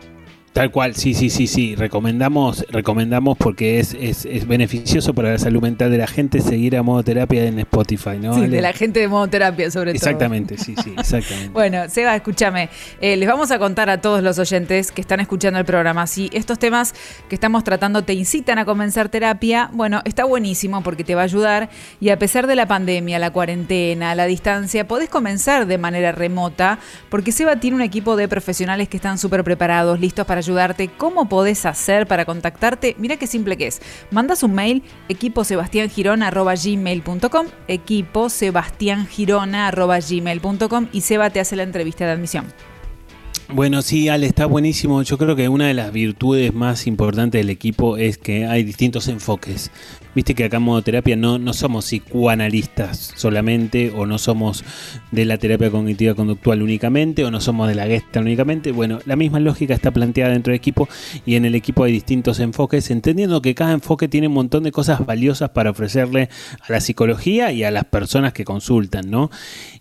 Tal cual, sí, sí, sí, sí. Recomendamos, recomendamos porque es, es, es beneficioso para la salud mental de la gente seguir a modo terapia en Spotify, ¿no? Sí, Ale? de la gente de modo terapia, sobre todo. Exactamente, sí, sí, exactamente. Bueno, Seba, escúchame. eh, les vamos a contar a todos los oyentes que están escuchando el programa. Si estos temas que estamos tratando te incitan a comenzar terapia, bueno, está buenísimo porque te va a ayudar. Y a pesar de la pandemia, la cuarentena, la distancia, podés comenzar de manera remota porque Seba tiene un equipo de profesionales que están súper preparados, listos para ayudarte. ¿Cómo podés hacer para contactarte? Mira qué simple que es. Mandas un mail equiposebastiangirona.gmail.com equiposebastiangirona.gmail.com y Seba te hace la entrevista de admisión. Bueno, sí, Ale, está buenísimo. Yo creo que una de las virtudes más importantes del equipo es que hay distintos enfoques. Viste que acá en modoterapia no, no somos psicoanalistas solamente, o no somos de la terapia cognitiva conductual únicamente, o no somos de la gesta únicamente. Bueno, la misma lógica está planteada dentro del equipo y en el equipo hay distintos enfoques, entendiendo que cada enfoque tiene un montón de cosas valiosas para ofrecerle a la psicología y a las personas que consultan, ¿no?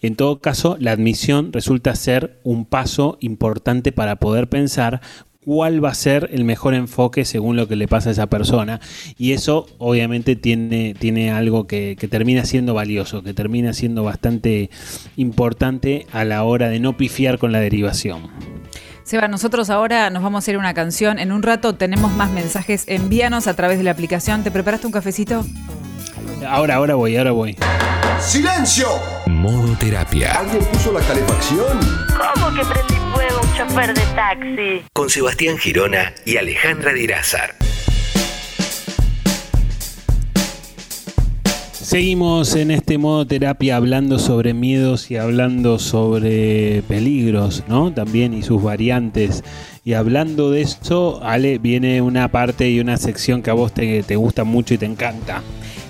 En todo caso, la admisión resulta ser un paso importante para poder pensar cuál va a ser el mejor enfoque según lo que le pasa a esa persona. Y eso obviamente tiene, tiene algo que, que, termina siendo valioso, que termina siendo bastante importante a la hora de no pifiar con la derivación. Seba, nosotros ahora nos vamos a hacer una canción. En un rato tenemos más mensajes. Envíanos a través de la aplicación. ¿Te preparaste un cafecito? Ahora, ahora voy, ahora voy. ¡Silencio! Modo terapia. ¿Alguien puso la calefacción? ¿Cómo que prendí fuego un chofer de taxi? Con Sebastián Girona y Alejandra Dirázar. Seguimos en este modo terapia hablando sobre miedos y hablando sobre peligros, ¿no? También y sus variantes. Y hablando de esto, Ale, viene una parte y una sección que a vos te, te gusta mucho y te encanta.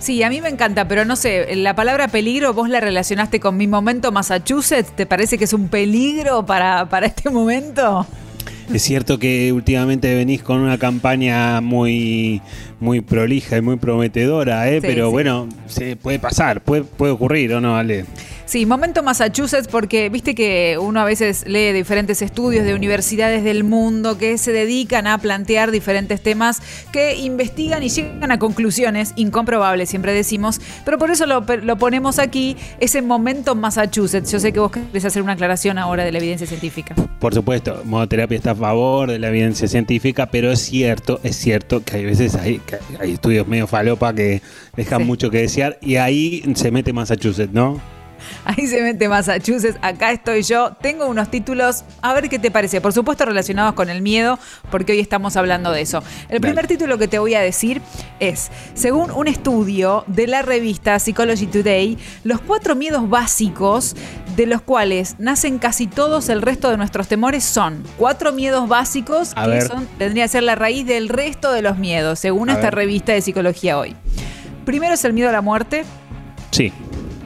Sí, a mí me encanta, pero no sé, la palabra peligro vos la relacionaste con mi momento Massachusetts. ¿Te parece que es un peligro para, para este momento? Es cierto que últimamente venís con una campaña muy, muy prolija y muy prometedora, ¿eh? Sí, pero sí. bueno, se puede pasar, puede, puede ocurrir, ¿o no, Ale? Sí, momento Massachusetts porque viste que uno a veces lee diferentes estudios de universidades del mundo que se dedican a plantear diferentes temas que investigan y llegan a conclusiones incomprobables, siempre decimos, pero por eso lo, lo ponemos aquí, ese momento Massachusetts. Yo sé que vos querés hacer una aclaración ahora de la evidencia científica. Por supuesto, modoterapia está a favor de la evidencia científica, pero es cierto, es cierto que hay veces hay, que hay estudios medio falopa que dejan Sí. mucho que desear y ahí se mete Massachusetts, ¿no? Ahí se mete Massachusetts, acá estoy yo. Tengo unos títulos, a ver qué te parece. Por supuesto relacionados con el miedo, porque hoy estamos hablando de eso. El primer título que te voy a decir es, según un estudio de la revista Psychology Today, los cuatro miedos básicos de los cuales nacen casi todos el resto de nuestros temores son cuatro miedos básicos A que son, tendría que ser la raíz del resto de los miedos, según A esta ver. revista de Psicología Hoy. Primero es el miedo a la muerte. Sí.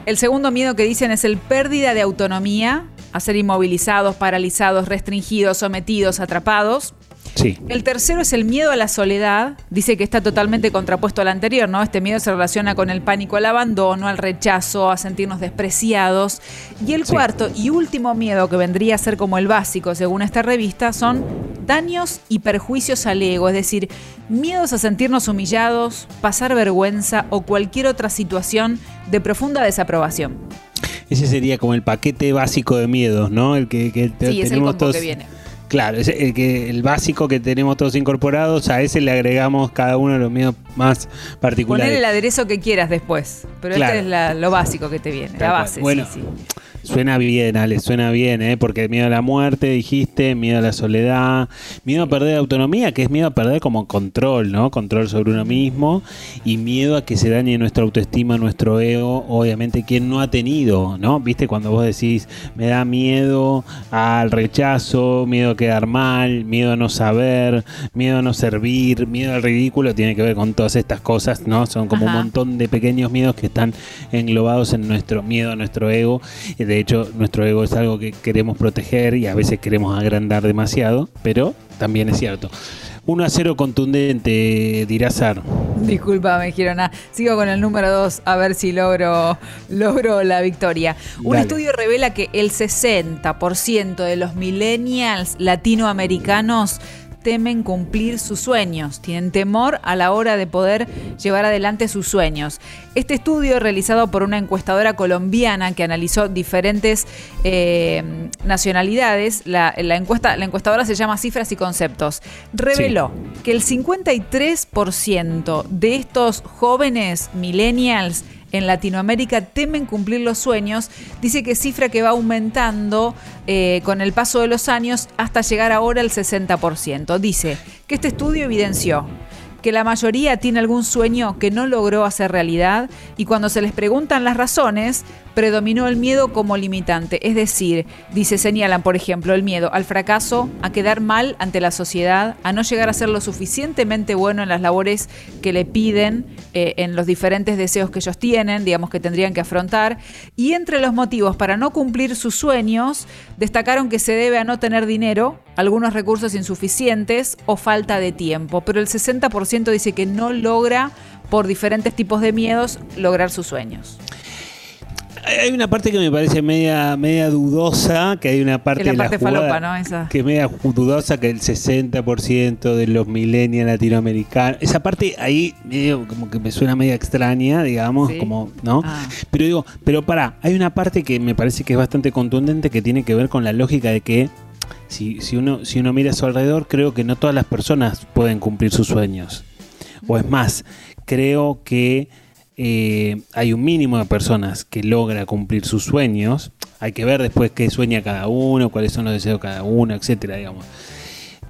El segundo miedo que dicen es el pérdida de autonomía, a ser inmovilizados, paralizados, restringidos, sometidos, atrapados. Sí. El tercero es el miedo a la soledad. Dice que está totalmente contrapuesto al anterior, ¿no? Este miedo se relaciona con el pánico al abandono, al rechazo, a sentirnos despreciados. Y el Sí. cuarto y último miedo, que vendría a ser como el básico, según esta revista, son daños y perjuicios al ego, es decir, miedos a sentirnos humillados, pasar vergüenza o cualquier otra situación de profunda desaprobación. Ese sería como el paquete básico de miedos, ¿no? El que, que Sí, es el tenemos combo todos. que viene. Claro, es el, que, el básico que tenemos todos incorporados, a ese le agregamos cada uno de los miedos más particulares. Poner el aderezo que quieras después, pero Claro. este es la- lo básico que te viene, Tal la base. Bueno, sí, sí. Suena bien, Ale, suena bien, ¿eh? porque miedo a la muerte, dijiste, miedo a la soledad, miedo a perder autonomía, que es miedo a perder como control, ¿no? Control sobre uno mismo y miedo a que se dañe nuestra autoestima, nuestro ego, obviamente, quien no ha tenido, ¿no? Viste cuando vos decís, me da miedo al rechazo, miedo a quedar mal, miedo a no saber, miedo a no servir, miedo al ridículo, tiene que ver con todas estas cosas, ¿no? Son como un montón de pequeños miedos que están englobados en nuestro miedo a nuestro ego. De hecho, nuestro ego es algo que queremos proteger y a veces queremos agrandar demasiado, pero también es cierto. 1 a 0 contundente, Dirazar. Disculpame, Girona. Sigo con el número 2 a ver si logro, logro la victoria. Un Dale. estudio revela que el 60% de los millennials latinoamericanos temen cumplir sus sueños, tienen temor a la hora de poder llevar adelante sus sueños. Este estudio realizado por una encuestadora colombiana que analizó diferentes eh, nacionalidades, la, la encuesta, la encuestadora se llama Cifras y Conceptos, reveló que el 53% de estos jóvenes millennials en Latinoamérica temen cumplir los sueños, dice que cifra que va aumentando eh, con el paso de los años hasta llegar ahora al 60%. Dice que este estudio evidenció que la mayoría tiene algún sueño que no logró hacer realidad y cuando se les preguntan las razones, predominó el miedo como limitante. Es decir, dice, señalan, por ejemplo, el miedo al fracaso, a quedar mal ante la sociedad, a no llegar a ser lo suficientemente bueno en las labores que le piden, eh, en los diferentes deseos que ellos tienen, digamos que tendrían que afrontar. Y entre los motivos para no cumplir sus sueños, destacaron que se debe a no tener dinero, algunos recursos insuficientes o falta de tiempo. Pero el 60% dice que no logra, por diferentes tipos de miedos, lograr sus sueños. Hay una parte que me parece media, media dudosa, que hay una parte, Que la de la parte jugada falopa, ¿no? Esa. que es media dudosa, que el 60% de los millennials latinoamericanos, esa parte ahí medio como que me suena media extraña, digamos, Sí. como, ¿no? Ah. Pero digo, pero pará, hay una parte que me parece que es bastante contundente que tiene que ver con la lógica de que si, si, uno, si uno mira a su alrededor, creo que no todas las personas pueden cumplir sus sueños. O es más, creo que eh, hay un mínimo de personas que logra cumplir sus sueños. Hay que ver después qué sueña cada uno, cuáles son los deseos de cada uno, etcétera, digamos.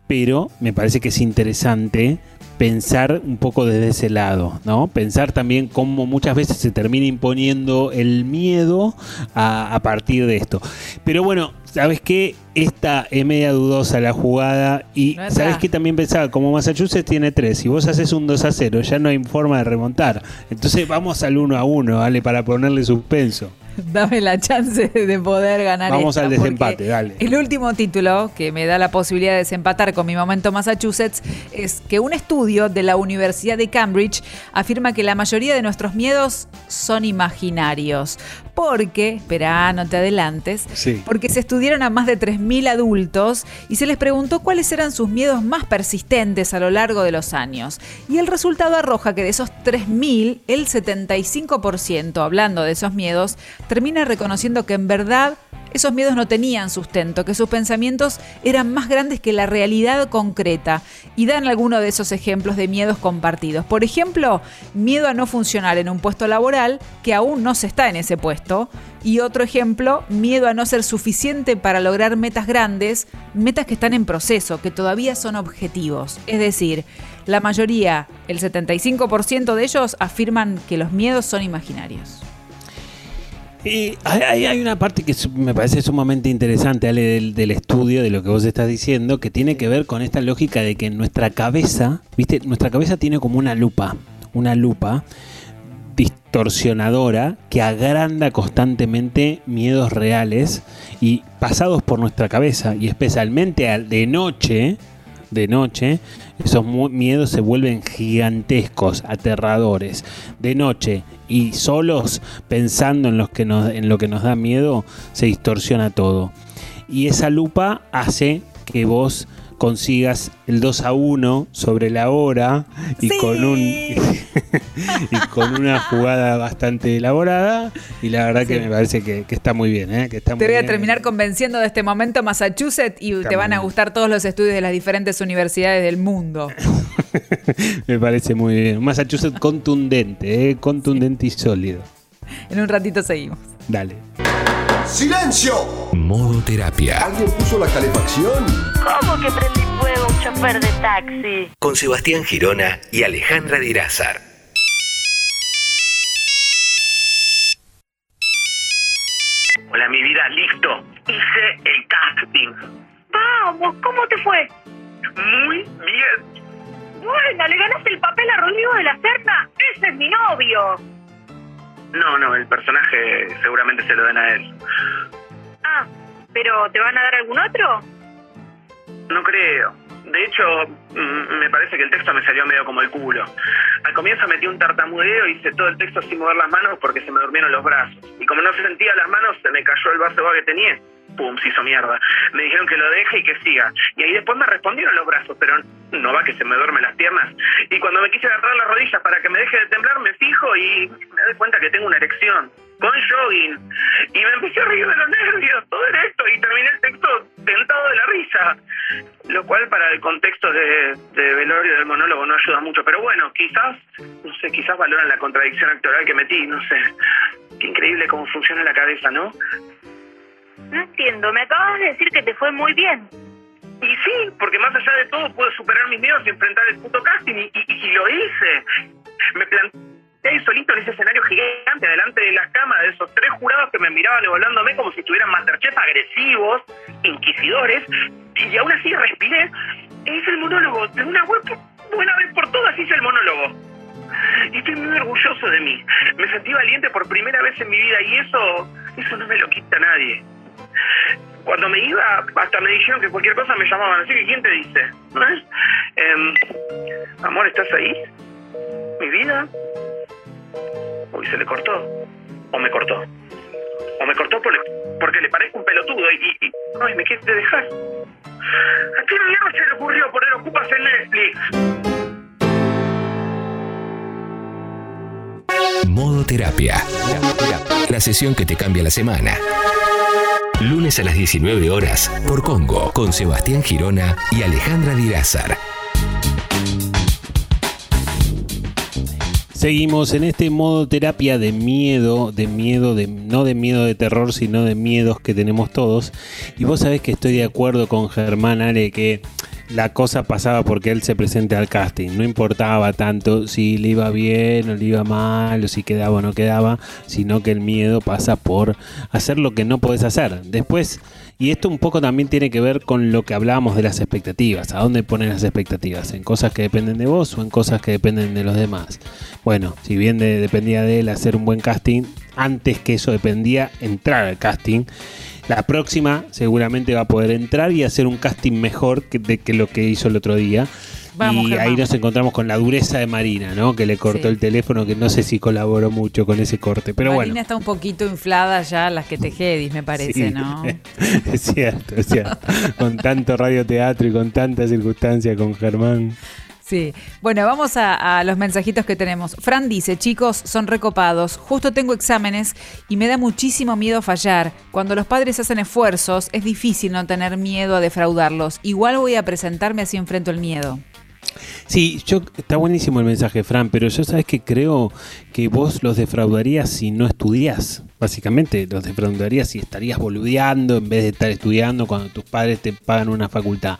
Pero me parece que es interesante pensar un poco desde ese lado, ¿no? Pensar también cómo muchas veces se termina imponiendo el miedo a, a partir de esto. Pero bueno, ¿sabes qué? Esta es media dudosa la jugada y No. ¿sabes qué? También pensaba, como Massachusetts tiene 3, si vos haces un 2 a 0, ya no hay forma de remontar. Entonces vamos al 1 a 1, ¿vale? Para ponerle suspenso. Dame la chance de poder ganar. Vamos esta, al desempate, dale. El último título que me da la posibilidad de desempatar con mi momento Massachusetts es que un estudio de la Universidad de Cambridge afirma que la mayoría de nuestros miedos son imaginarios. Porque, espera, no te adelantes, Sí. porque se estudiaron a más de 3.000 adultos y se les preguntó cuáles eran sus miedos más persistentes a lo largo de los años. Y el resultado arroja que de esos 3.000, el 75%, hablando de esos miedos, termina reconociendo que en verdad esos miedos no tenían sustento, que sus pensamientos eran más grandes que la realidad concreta. Y dan algunos de esos ejemplos de miedos compartidos. Por ejemplo, miedo a no funcionar en un puesto laboral que aún no se está en ese puesto. Y otro ejemplo, miedo a no ser suficiente para lograr metas grandes, metas que están en proceso, que todavía son objetivos. Es decir, la mayoría, el 75% de ellos, afirman que los miedos son imaginarios. Y hay, una parte que me parece sumamente interesante, Ale, del, del estudio, de lo que vos estás diciendo, que tiene que ver con esta lógica de que nuestra cabeza, viste, nuestra cabeza tiene como una lupa, una lupa distorsionadora que agranda constantemente miedos reales y pasados por nuestra cabeza y especialmente al- de noche, de noche, esos miedos se vuelven gigantescos, aterradores. De noche y solos pensando en, los que en lo que nos da miedo, se distorsiona todo. Y esa lupa hace que vos consigas el 2 a 1 sobre la hora y con un y con una jugada bastante elaborada y la verdad que me parece que, que está muy bien, ¿eh? que está Te muy voy a bien. terminar convenciendo de este momento Massachusetts y te van a gustar todos los estudios de las diferentes universidades del mundo. Me parece muy bien. Massachusetts contundente, ¿eh? contundente y sólido. En un ratito seguimos. Dale. ¡Silencio! Modo terapia. ¿Alguien puso la calefacción? ¿Cómo que prendí fuego un chofer de taxi? Con Sebastián Girona y Alejandra Dirázar. Hola, mi vida, listo. Hice el casting. Vamos, ¿cómo te fue? Muy bien. Bueno, le ganaste el papel a Rodrigo de la Serna. Ese es mi novio. No, no, el personaje seguramente se lo den a él. Ah, pero ¿te van a dar algún otro? No creo. De hecho, mm, me parece que el texto me salió medio como el culo. Al comienzo metí un tartamudeo y hice todo el texto sin mover las manos porque se me durmieron los brazos. Y como no se sentía las manos, se me cayó el vaso de agua que tenía. Pum, se hizo mierda. Me dijeron que lo deje y que siga. Y ahí después me respondieron los brazos, pero no va que se me duermen las piernas. Y cuando me quise agarrar las rodillas para que me deje de temblar, me fijo y me doy cuenta que tengo una erección. Con jogging. Y me empecé a reír de los nervios, todo erecto, y terminé el texto tentado de la risa. Lo cual para el contexto de, de velorio del monólogo no ayuda mucho. Pero bueno, quizás, no sé, quizás valoran la contradicción actoral que metí, no sé. Qué increíble cómo funciona la cabeza, ¿no? No entiendo, me acabas de decir que te fue muy bien. Y sí, porque más allá de todo pude superar mis miedos y enfrentar el puto casting y, lo hice. Me planté ahí solito en ese escenario gigante, delante de las cámaras de esos tres jurados que me miraban evaluándome como si estuvieran Masterchef agresivos, inquisidores, y aún así respiré e hice el monólogo. De una buena vez por todas hice el monólogo. Y estoy muy orgulloso de mí. Me sentí valiente por primera vez en mi vida y eso, eso no me lo quita nadie. Cuando me iba, hasta me dijeron que cualquier cosa me llamaban. Así que, ¿quién te dice? ¿No es? Em, amor, ¿estás ahí? ¿Mi vida? Uy, se le cortó. O me cortó. O me cortó por- porque le parezco un pelotudo y, y- ay, me quiere dejar. ¿A qué mierda se le ocurrió poner ocupas en Netflix? Modo terapia. La sesión que te cambia la semana. Lunes a las 19 horas por Congo con Sebastián Girona y Alejandra Dirázar. Seguimos en este modo terapia de miedo, de miedo, de, no de miedo de terror, sino de miedos que tenemos todos. Y vos sabés que estoy de acuerdo con Germán Ale que la cosa pasaba porque él se presente al casting. No importaba tanto si le iba bien o le iba mal, o si quedaba o no quedaba, sino que el miedo pasa por hacer lo que no podés hacer. Después, y esto un poco también tiene que ver con lo que hablábamos de las expectativas. ¿A dónde pones las expectativas? ¿En cosas que dependen de vos o en cosas que dependen de los demás? Bueno, si bien de- dependía de él hacer un buen casting, antes que eso dependía entrar al casting. La próxima seguramente va a poder entrar y hacer un casting mejor que, de que lo que hizo el otro día. Vamos, y Germán. ahí nos encontramos con la dureza de Marina, ¿no? Que le cortó Sí. el teléfono, que no sé si colaboró mucho con ese corte. Pero Marina bueno. está un poquito inflada ya las que tejedis, me parece, Sí. ¿no? es cierto, es cierto. con tanto radioteatro y con tanta circunstancia con Germán. Sí. Bueno, vamos a, los mensajitos que tenemos. Fran dice, chicos, son recopados. Justo tengo exámenes y me da muchísimo miedo fallar. Cuando los padres hacen esfuerzos, es difícil no tener miedo a defraudarlos. Igual voy a presentarme así enfrento el miedo. Sí, yo está buenísimo el mensaje, Fran, pero yo sabes que creo que vos los defraudarías si no estudiás. Básicamente, los defraudarías si estarías boludeando en vez de estar estudiando cuando tus padres te pagan una facultad.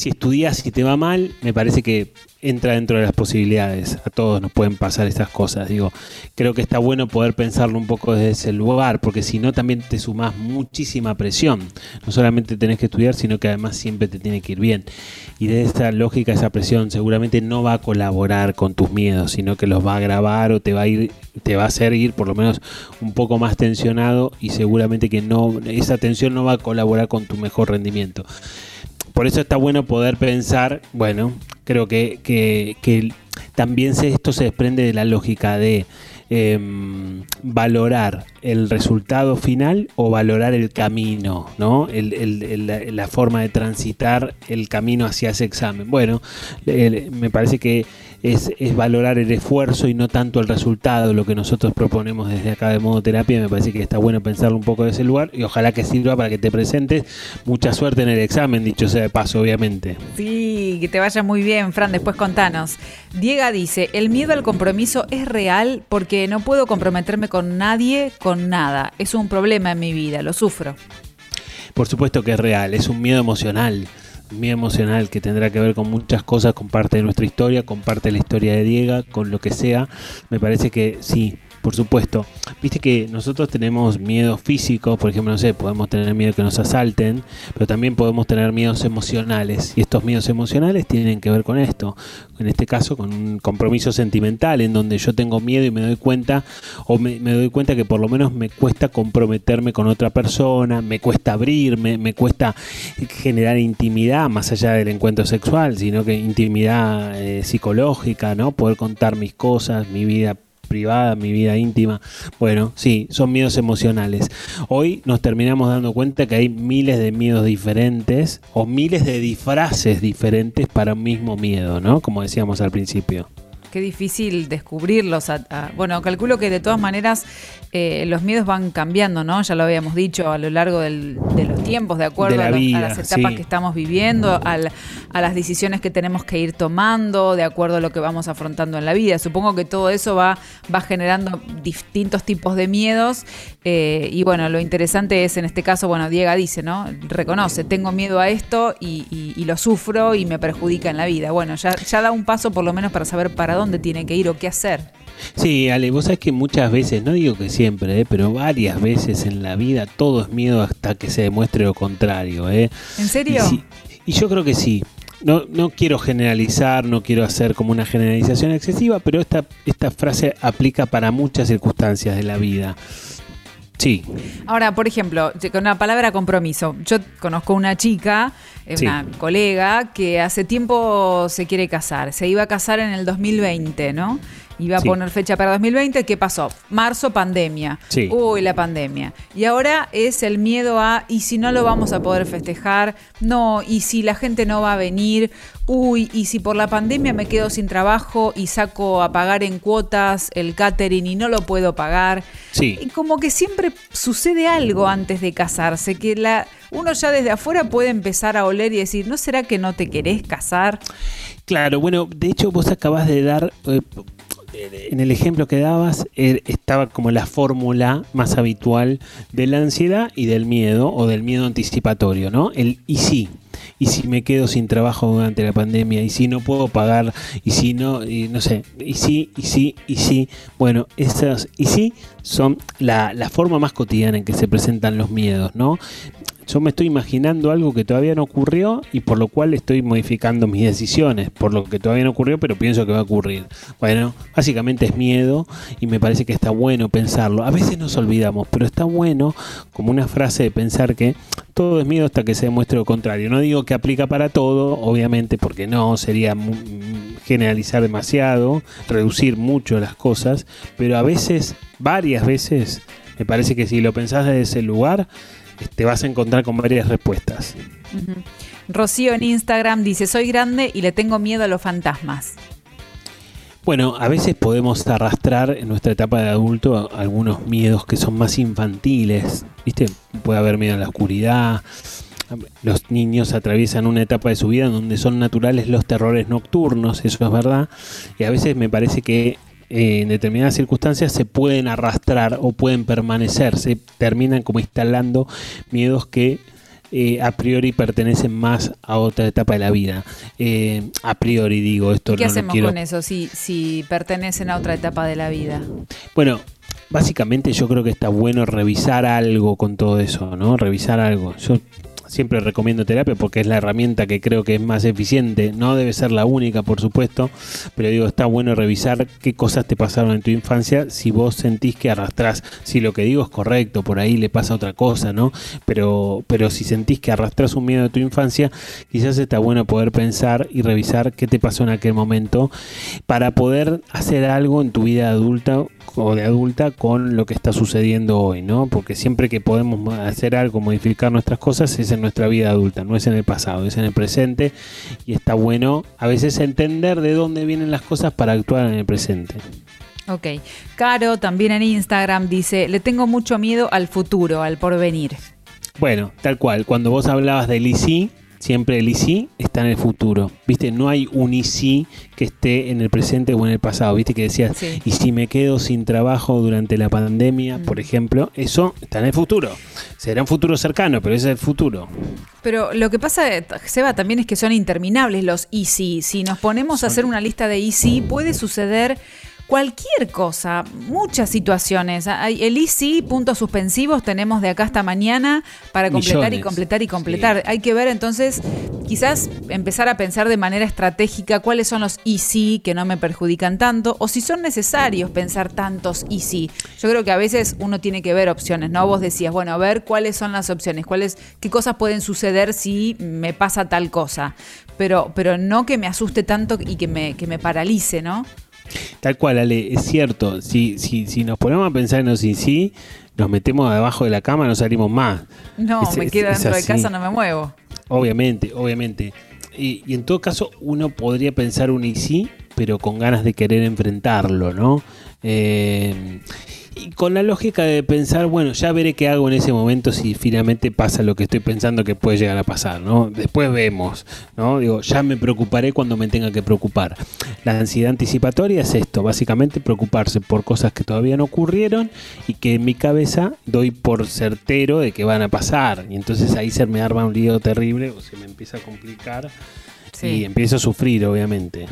Si estudias y te va mal, me parece que entra dentro de las posibilidades. A todos nos pueden pasar estas cosas. Digo, creo que está bueno poder pensarlo un poco desde ese lugar, porque si no también te sumás muchísima presión. No solamente tenés que estudiar, sino que además siempre te tiene que ir bien. Y de esta lógica, esa presión seguramente no va a colaborar con tus miedos, sino que los va a agravar o te va a ir, te va a hacer ir por lo menos un poco más tensionado y seguramente que no, esa tensión no va a colaborar con tu mejor rendimiento por eso está bueno poder pensar, bueno, creo que, que- que también se- esto se desprende de la lógica de em, valorar el resultado final o valorar el camino, ¿no? El- el- el- la, forma de transitar el camino hacia ese examen. Bueno, me parece que es, es valorar el esfuerzo y no tanto el resultado, lo que nosotros proponemos desde acá de modo terapia. Me parece que está bueno pensarlo un poco de ese lugar y ojalá que sirva para que te presentes. Mucha suerte en el examen, dicho sea de paso, obviamente. Sí, que te vaya muy bien, Fran. Después contanos. Diega dice, el miedo al compromiso es real porque no puedo comprometerme con nadie, con nada. Es un problema en mi vida, lo sufro. Por supuesto que es real, es un miedo emocional. Miedo emocional que tendrá que ver con muchas cosas, con parte de nuestra historia, con parte de la historia de Diego, con lo que sea. Me parece que sí, por supuesto. Viste que nosotros tenemos miedos físicos, por ejemplo, no sé, podemos tener miedo que nos asalten, pero también podemos tener miedos emocionales. Y estos miedos emocionales tienen que ver con esto. En este caso, con un compromiso sentimental, en donde yo tengo miedo y me doy cuenta, o me, me doy cuenta que por lo menos me cuesta comprometerme con otra persona, me cuesta abrirme, me cuesta generar intimidad más allá del encuentro sexual, sino que intimidad eh, psicológica, ¿no? Poder contar mis cosas, mi vida privada, mi vida íntima. Bueno, sí, son miedos emocionales. Hoy nos terminamos dando cuenta que hay miles de miedos diferentes o miles de disfraces diferentes para un mismo miedo, ¿no? Como decíamos al principio. Qué difícil descubrirlos. bueno, calculo que de todas maneras eh, los miedos van cambiando, ¿no? Ya lo habíamos dicho a lo largo de los tiempos, de acuerdo a, las etapas que estamos viviendo, a las decisiones que tenemos que ir tomando, de acuerdo a lo que vamos afrontando en la vida. Supongo que todo eso va, va generando distintos tipos de miedos. Eh, y bueno, lo interesante es en este caso, bueno, Diego dice, ¿no? Reconoce, tengo miedo a esto y, lo sufro y me perjudica en la vida. Bueno, ya, ya da un paso por lo menos para saber para dónde tiene que ir o qué hacer. Sí, Ale, vos sabés que muchas veces, no digo que siempre, eh, pero varias veces en la vida todo es miedo hasta que se demuestre lo contrario. ¿eh? ¿En serio? Y, yo creo que sí. No, no quiero generalizar, no quiero hacer como una generalización excesiva, pero esta, esta frase aplica para muchas circunstancias de la vida. Sí. Ahora, por ejemplo, con la palabra compromiso. Yo conozco una chica, eh, una colega, que hace tiempo se quiere casar. Se iba a casar en el 2020, ¿no? Iba a poner fecha para 2020. ¿Qué pasó? Marzo, pandemia. Uy, la pandemia. Y ahora es el miedo a, ¿y si no lo vamos a poder festejar? No, ¿y si la gente no va a venir? Uy, ¿y si por la pandemia me quedo sin trabajo y saco a pagar en cuotas el catering y no lo puedo pagar? Sí. Y como que siempre sucede algo antes de casarse, que la, uno ya desde afuera puede empezar a oler y decir, ¿no será que no te querés casar? Claro, bueno, de hecho vos acabas de dar, eh, en el ejemplo que dabas er, estaba como la fórmula más habitual de la ansiedad y del miedo o del miedo anticipatorio, ¿no? El y sí. Y si me quedo sin trabajo durante la pandemia, y si no puedo pagar, y si no, y no sé, y sí, y sí, y sí. Bueno, esas y sí son la, la forma más cotidiana en que se presentan los miedos, ¿no? Yo me estoy imaginando algo que todavía no ocurrió y por lo cual estoy modificando mis decisiones, por lo que todavía no ocurrió, pero pienso que va a ocurrir. Bueno, básicamente es miedo y me parece que está bueno pensarlo. A veces nos olvidamos, pero está bueno como una frase de pensar que todo es miedo hasta que se demuestre lo contrario. No digo que aplica para todo, obviamente, porque no, sería generalizar demasiado, reducir mucho las cosas, pero a veces, varias veces, me parece que si lo pensás desde ese lugar, te vas a encontrar con varias respuestas. Rocío en Instagram dice, soy grande y le tengo miedo a los fantasmas. Bueno, a veces podemos arrastrar en nuestra etapa de adulto algunos miedos que son más infantiles, ¿viste? Puede haber miedo a la oscuridad. Los niños atraviesan una etapa de su vida donde son naturales los terrores nocturnos, eso es verdad. Y a veces me parece que en determinadas circunstancias se pueden arrastrar o pueden permanecer, se terminan como instalando miedos que eh, a priori pertenecen más a otra etapa de la vida. Eh, a priori digo esto. ¿Qué hacemos con eso si, si pertenecen a otra etapa de la vida? Bueno, básicamente yo creo que está bueno revisar algo con todo eso, ¿no? Revisar algo. Yo siempre recomiendo terapia porque es la herramienta que creo que es más eficiente. No debe ser la única, por supuesto, pero digo, está bueno revisar qué cosas te pasaron en tu infancia si vos sentís que arrastrás. Si lo que digo es correcto, por ahí le pasa otra cosa, ¿no? Pero, pero si sentís que arrastrás un miedo de tu infancia, quizás está bueno poder pensar y revisar qué te pasó en aquel momento para poder hacer algo en tu vida adulta o de adulta con lo que está sucediendo hoy, ¿no? Porque siempre que podemos hacer algo, modificar nuestras cosas, es en nuestra vida adulta, no es en el pasado, es en el presente y está bueno a veces entender de dónde vienen las cosas para actuar en el presente. Ok. Caro también en Instagram dice, le tengo mucho miedo al futuro, al porvenir. Bueno, tal cual, cuando vos hablabas del ICI, siempre el ICI está en el futuro. ¿Viste? No hay un ICI que esté en el presente o en el pasado. ¿Viste? Que decías, y si me quedo sin trabajo durante la pandemia, por mm. ejemplo, eso está en el futuro. Será un futuro cercano, pero ese es el futuro. Pero lo que pasa, Seba, también es que son interminables los ICI. Si nos ponemos a hacer una lista de ICI, puede suceder cualquier cosa, muchas situaciones. Hay el ICI, puntos suspensivos, tenemos de acá hasta mañana para completar y completar y completar. Hay que ver entonces, quizás empezar a pensar de manera estratégica cuáles son los ICI que no me perjudican tanto o si son necesarios pensar tantos ICI. Yo creo que a veces uno tiene que ver opciones, ¿no? Vos decías, bueno, a ver cuáles son las opciones, cuáles, qué cosas pueden suceder si me pasa tal cosa. Pero, pero no que me asuste tanto y que me, que me paralice, ¿no? Tal cual, Ale, es cierto. Si, si, si nos ponemos a pensar en los sí, sí, nos metemos debajo de la cama, no salimos más. No, me quedo dentro de casa, no me muevo. Obviamente, obviamente. Y, y, en todo caso, uno podría pensar un y sí, pero con ganas de querer enfrentarlo, ¿no? Eh, y con la lógica de pensar, bueno, ya veré qué hago en ese momento si finalmente pasa lo que estoy pensando que puede llegar a pasar, ¿no? Después vemos, ¿no? Digo, ya me preocuparé cuando me tenga que preocupar. La ansiedad anticipatoria es esto, básicamente preocuparse por cosas que todavía no ocurrieron y que en mi cabeza doy por certero de que van a pasar. Y entonces ahí se me arma un lío terrible o se me empieza a complicar. Y empiezo a sufrir, obviamente.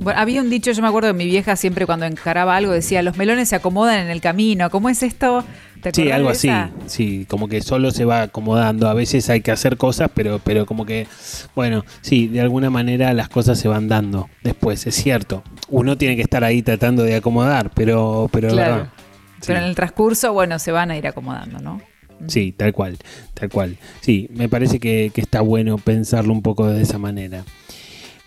Bueno, había un dicho, yo me acuerdo de mi vieja siempre cuando encaraba algo decía, los melones se acomodan en el camino. ¿Cómo es esto? sí, algo así. Sí, como que solo se va acomodando. A veces hay que hacer cosas, pero, pero como que, bueno, sí, de alguna manera las cosas se van dando después, es cierto. Uno tiene que estar ahí tratando de acomodar, pero, pero claro. Pero en el transcurso, bueno, se van a ir acomodando, ¿no? Sí, tal cual, tal cual. Sí, me parece que, que está bueno pensarlo un poco de esa manera.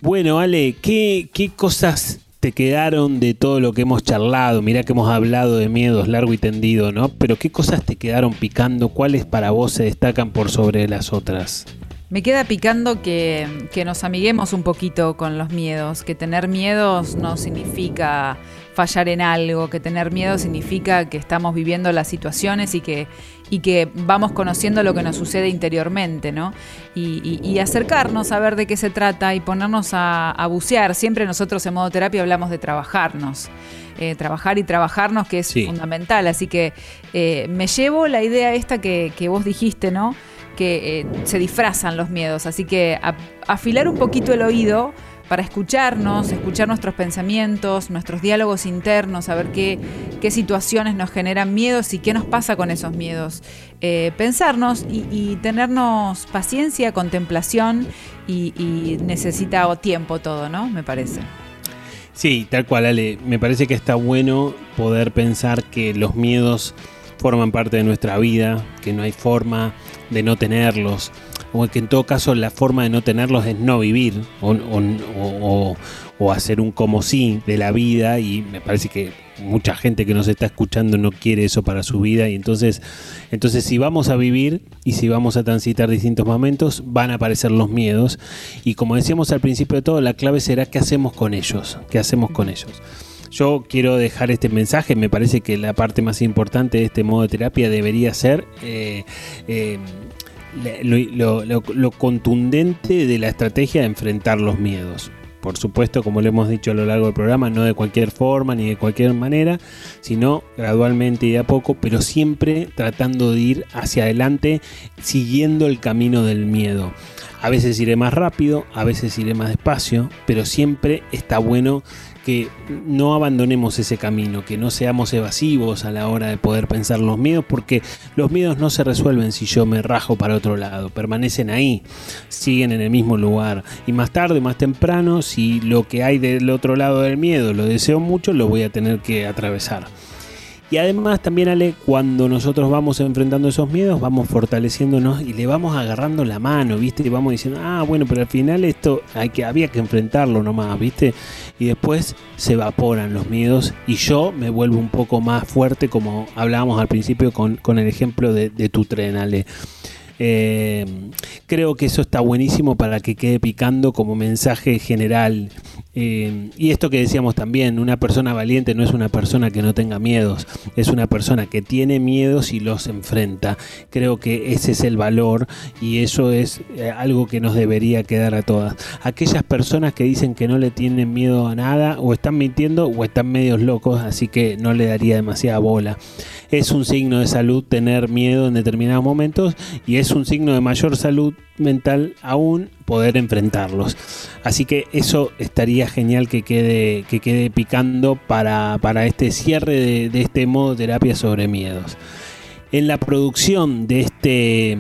Bueno, Ale, ¿qué, ¿qué, cosas te quedaron de todo lo que hemos charlado? Mirá que hemos hablado de miedos largo y tendido, ¿no? Pero ¿qué cosas te quedaron picando? ¿Cuáles para vos se destacan por sobre las otras? Me queda picando que, que nos amiguemos un poquito con los miedos, que tener miedos no significa fallar en algo, que tener miedo significa que estamos viviendo las situaciones y que, y que vamos conociendo lo que nos sucede interiormente, ¿no? Y, acercarnos a ver de qué se trata y ponernos a, bucear. Siempre nosotros en modo terapia hablamos de trabajarnos. Eh, trabajar y trabajarnos, que es fundamental. Así que eh, me llevo la idea esta que, vos dijiste, ¿no? Que eh, se disfrazan los miedos. Así que afilar un poquito el oído para escucharnos, escuchar nuestros pensamientos, nuestros diálogos internos, saber qué, qué situaciones nos generan miedos y qué nos pasa con esos miedos. Eh, pensarnos y, tenernos paciencia, contemplación y, necesita tiempo todo, ¿no? Me parece. Sí, tal cual, Ale. Me parece que está bueno poder pensar que los miedos forman parte de nuestra vida, que no hay forma de no tenerlos o que en todo caso la forma de no tenerlos es no vivir o, hacer un como sí de la vida y me parece que mucha gente que nos está escuchando no quiere eso para su vida y entonces entonces si vamos a vivir y si vamos a transitar distintos momentos van a aparecer los miedos y como decíamos al principio de todo la clave será qué hacemos con ellos qué hacemos con ellos. Yo quiero dejar este mensaje, me parece que la parte más importante de este modo de terapia debería ser eh, eh, lo, contundente de la estrategia de enfrentar los miedos. Por supuesto, como lo hemos dicho a lo largo del programa, no de cualquier forma ni de cualquier manera, sino gradualmente y de a poco, pero siempre tratando de ir hacia adelante, siguiendo el camino del miedo. A veces iré más rápido, a veces iré más despacio, pero siempre está bueno que no abandonemos ese camino, que no seamos evasivos a la hora de poder pensar los miedos, porque los miedos no se resuelven si yo me rajo para otro lado, permanecen ahí, siguen en el mismo lugar. Y más tarde, más temprano, si lo que hay del otro lado del miedo lo deseo mucho, lo voy a tener que atravesar. Y además también, Ale, cuando nosotros vamos enfrentando esos miedos, vamos fortaleciéndonos y le vamos agarrando la mano, ¿viste? Y vamos diciendo, ah, bueno, pero al final esto hay que, había que enfrentarlo nomás, ¿viste? Y después se evaporan los miedos y yo me vuelvo un poco más fuerte, como hablábamos al principio con, el ejemplo de, de tu tren, Ale. Eh, creo que eso está buenísimo para que quede picando como mensaje general. Eh, y esto que decíamos también, una persona valiente no es una persona que no tenga miedos, es una persona que tiene miedos y los enfrenta. Creo que ese es el valor y eso es eh, algo que nos debería quedar a todas. Aquellas personas que dicen que no le tienen miedo a nada o están mintiendo o están medios locos, así que no le daría demasiada bola. Es un signo de salud tener miedo en determinados momentos y es un signo de mayor salud mental aún poder enfrentarlos. Así que eso estaría genial que quede, que quede picando para, este cierre de, de este modo terapia sobre miedos. En la producción de este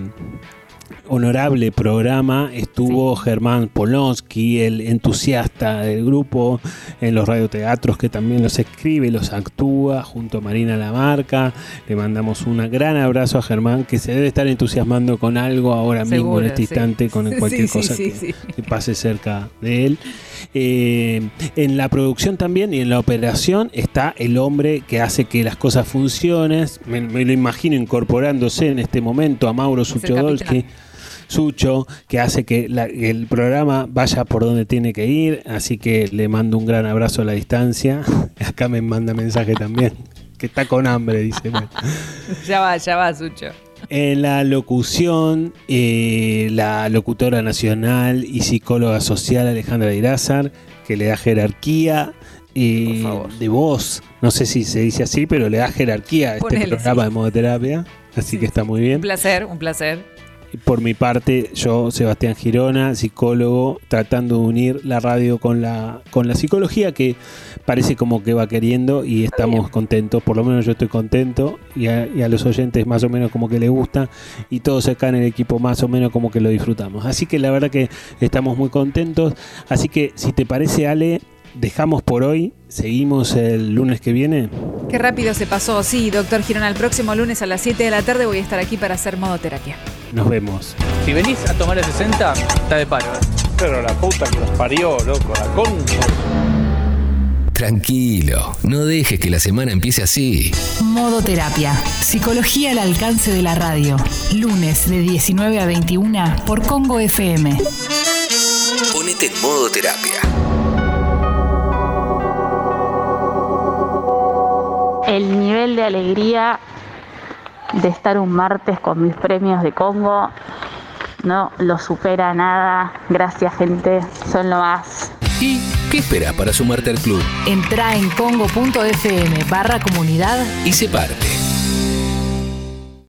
honorable programa estuvo Germán Polonsky, el entusiasta del grupo en los radioteatros que también los escribe, los actúa junto a Marina Lamarca. Le mandamos un gran abrazo a Germán que se debe estar entusiasmando con algo ahora mismo en este instante, con cualquier cosa que, pase cerca de él. Eh, en la producción también y en la operación está el hombre que hace que las cosas funcionen. Me, lo imagino incorporándose en este momento a Mauro Suchodolski Sucho, que hace que la- el programa vaya por donde tiene que ir, así que le mando un gran abrazo a la distancia. Acá me manda mensaje también, que está con hambre, dice. Bueno. Ya va, ya va, Sucho. En la locución, eh, la locutora nacional y psicóloga social Alejandra Irázar, que le da jerarquía eh, de voz. No sé si se dice así, pero le da jerarquía a este Ponele, programa sí. de modoterapia. Así que está muy bien. Un placer, un placer. Por mi parte, yo, Sebastián Girona, psicólogo, tratando de unir la radio con la, con la psicología que parece como que va queriendo y estamos contentos, por lo menos yo estoy contento y a, y a los oyentes más o menos como que les gusta y todos acá en el equipo más o menos como que lo disfrutamos. Así que la verdad que estamos muy contentos. Así que si te parece Ale, dejamos por hoy, seguimos el lunes que viene. Qué rápido se pasó. Sí, doctor Girona, el próximo lunes a las 7 de la tarde voy a estar aquí para hacer modoterapia. Nos vemos. Si venís a tomar el 60, está de paro. Pero la puta que los parió, loco, la con. Tranquilo, no dejes que la semana empiece así. Modoterapia. Psicología al alcance de la radio. Lunes de 19 a 21 por Congo FM. Ponete en modo terapia. El nivel de alegría de estar un martes con mis premios de Congo no lo supera nada. Gracias, gente. Son lo más. ¿Y qué esperas para sumarte al club? Entra en congo.fm barra comunidad Y se parte.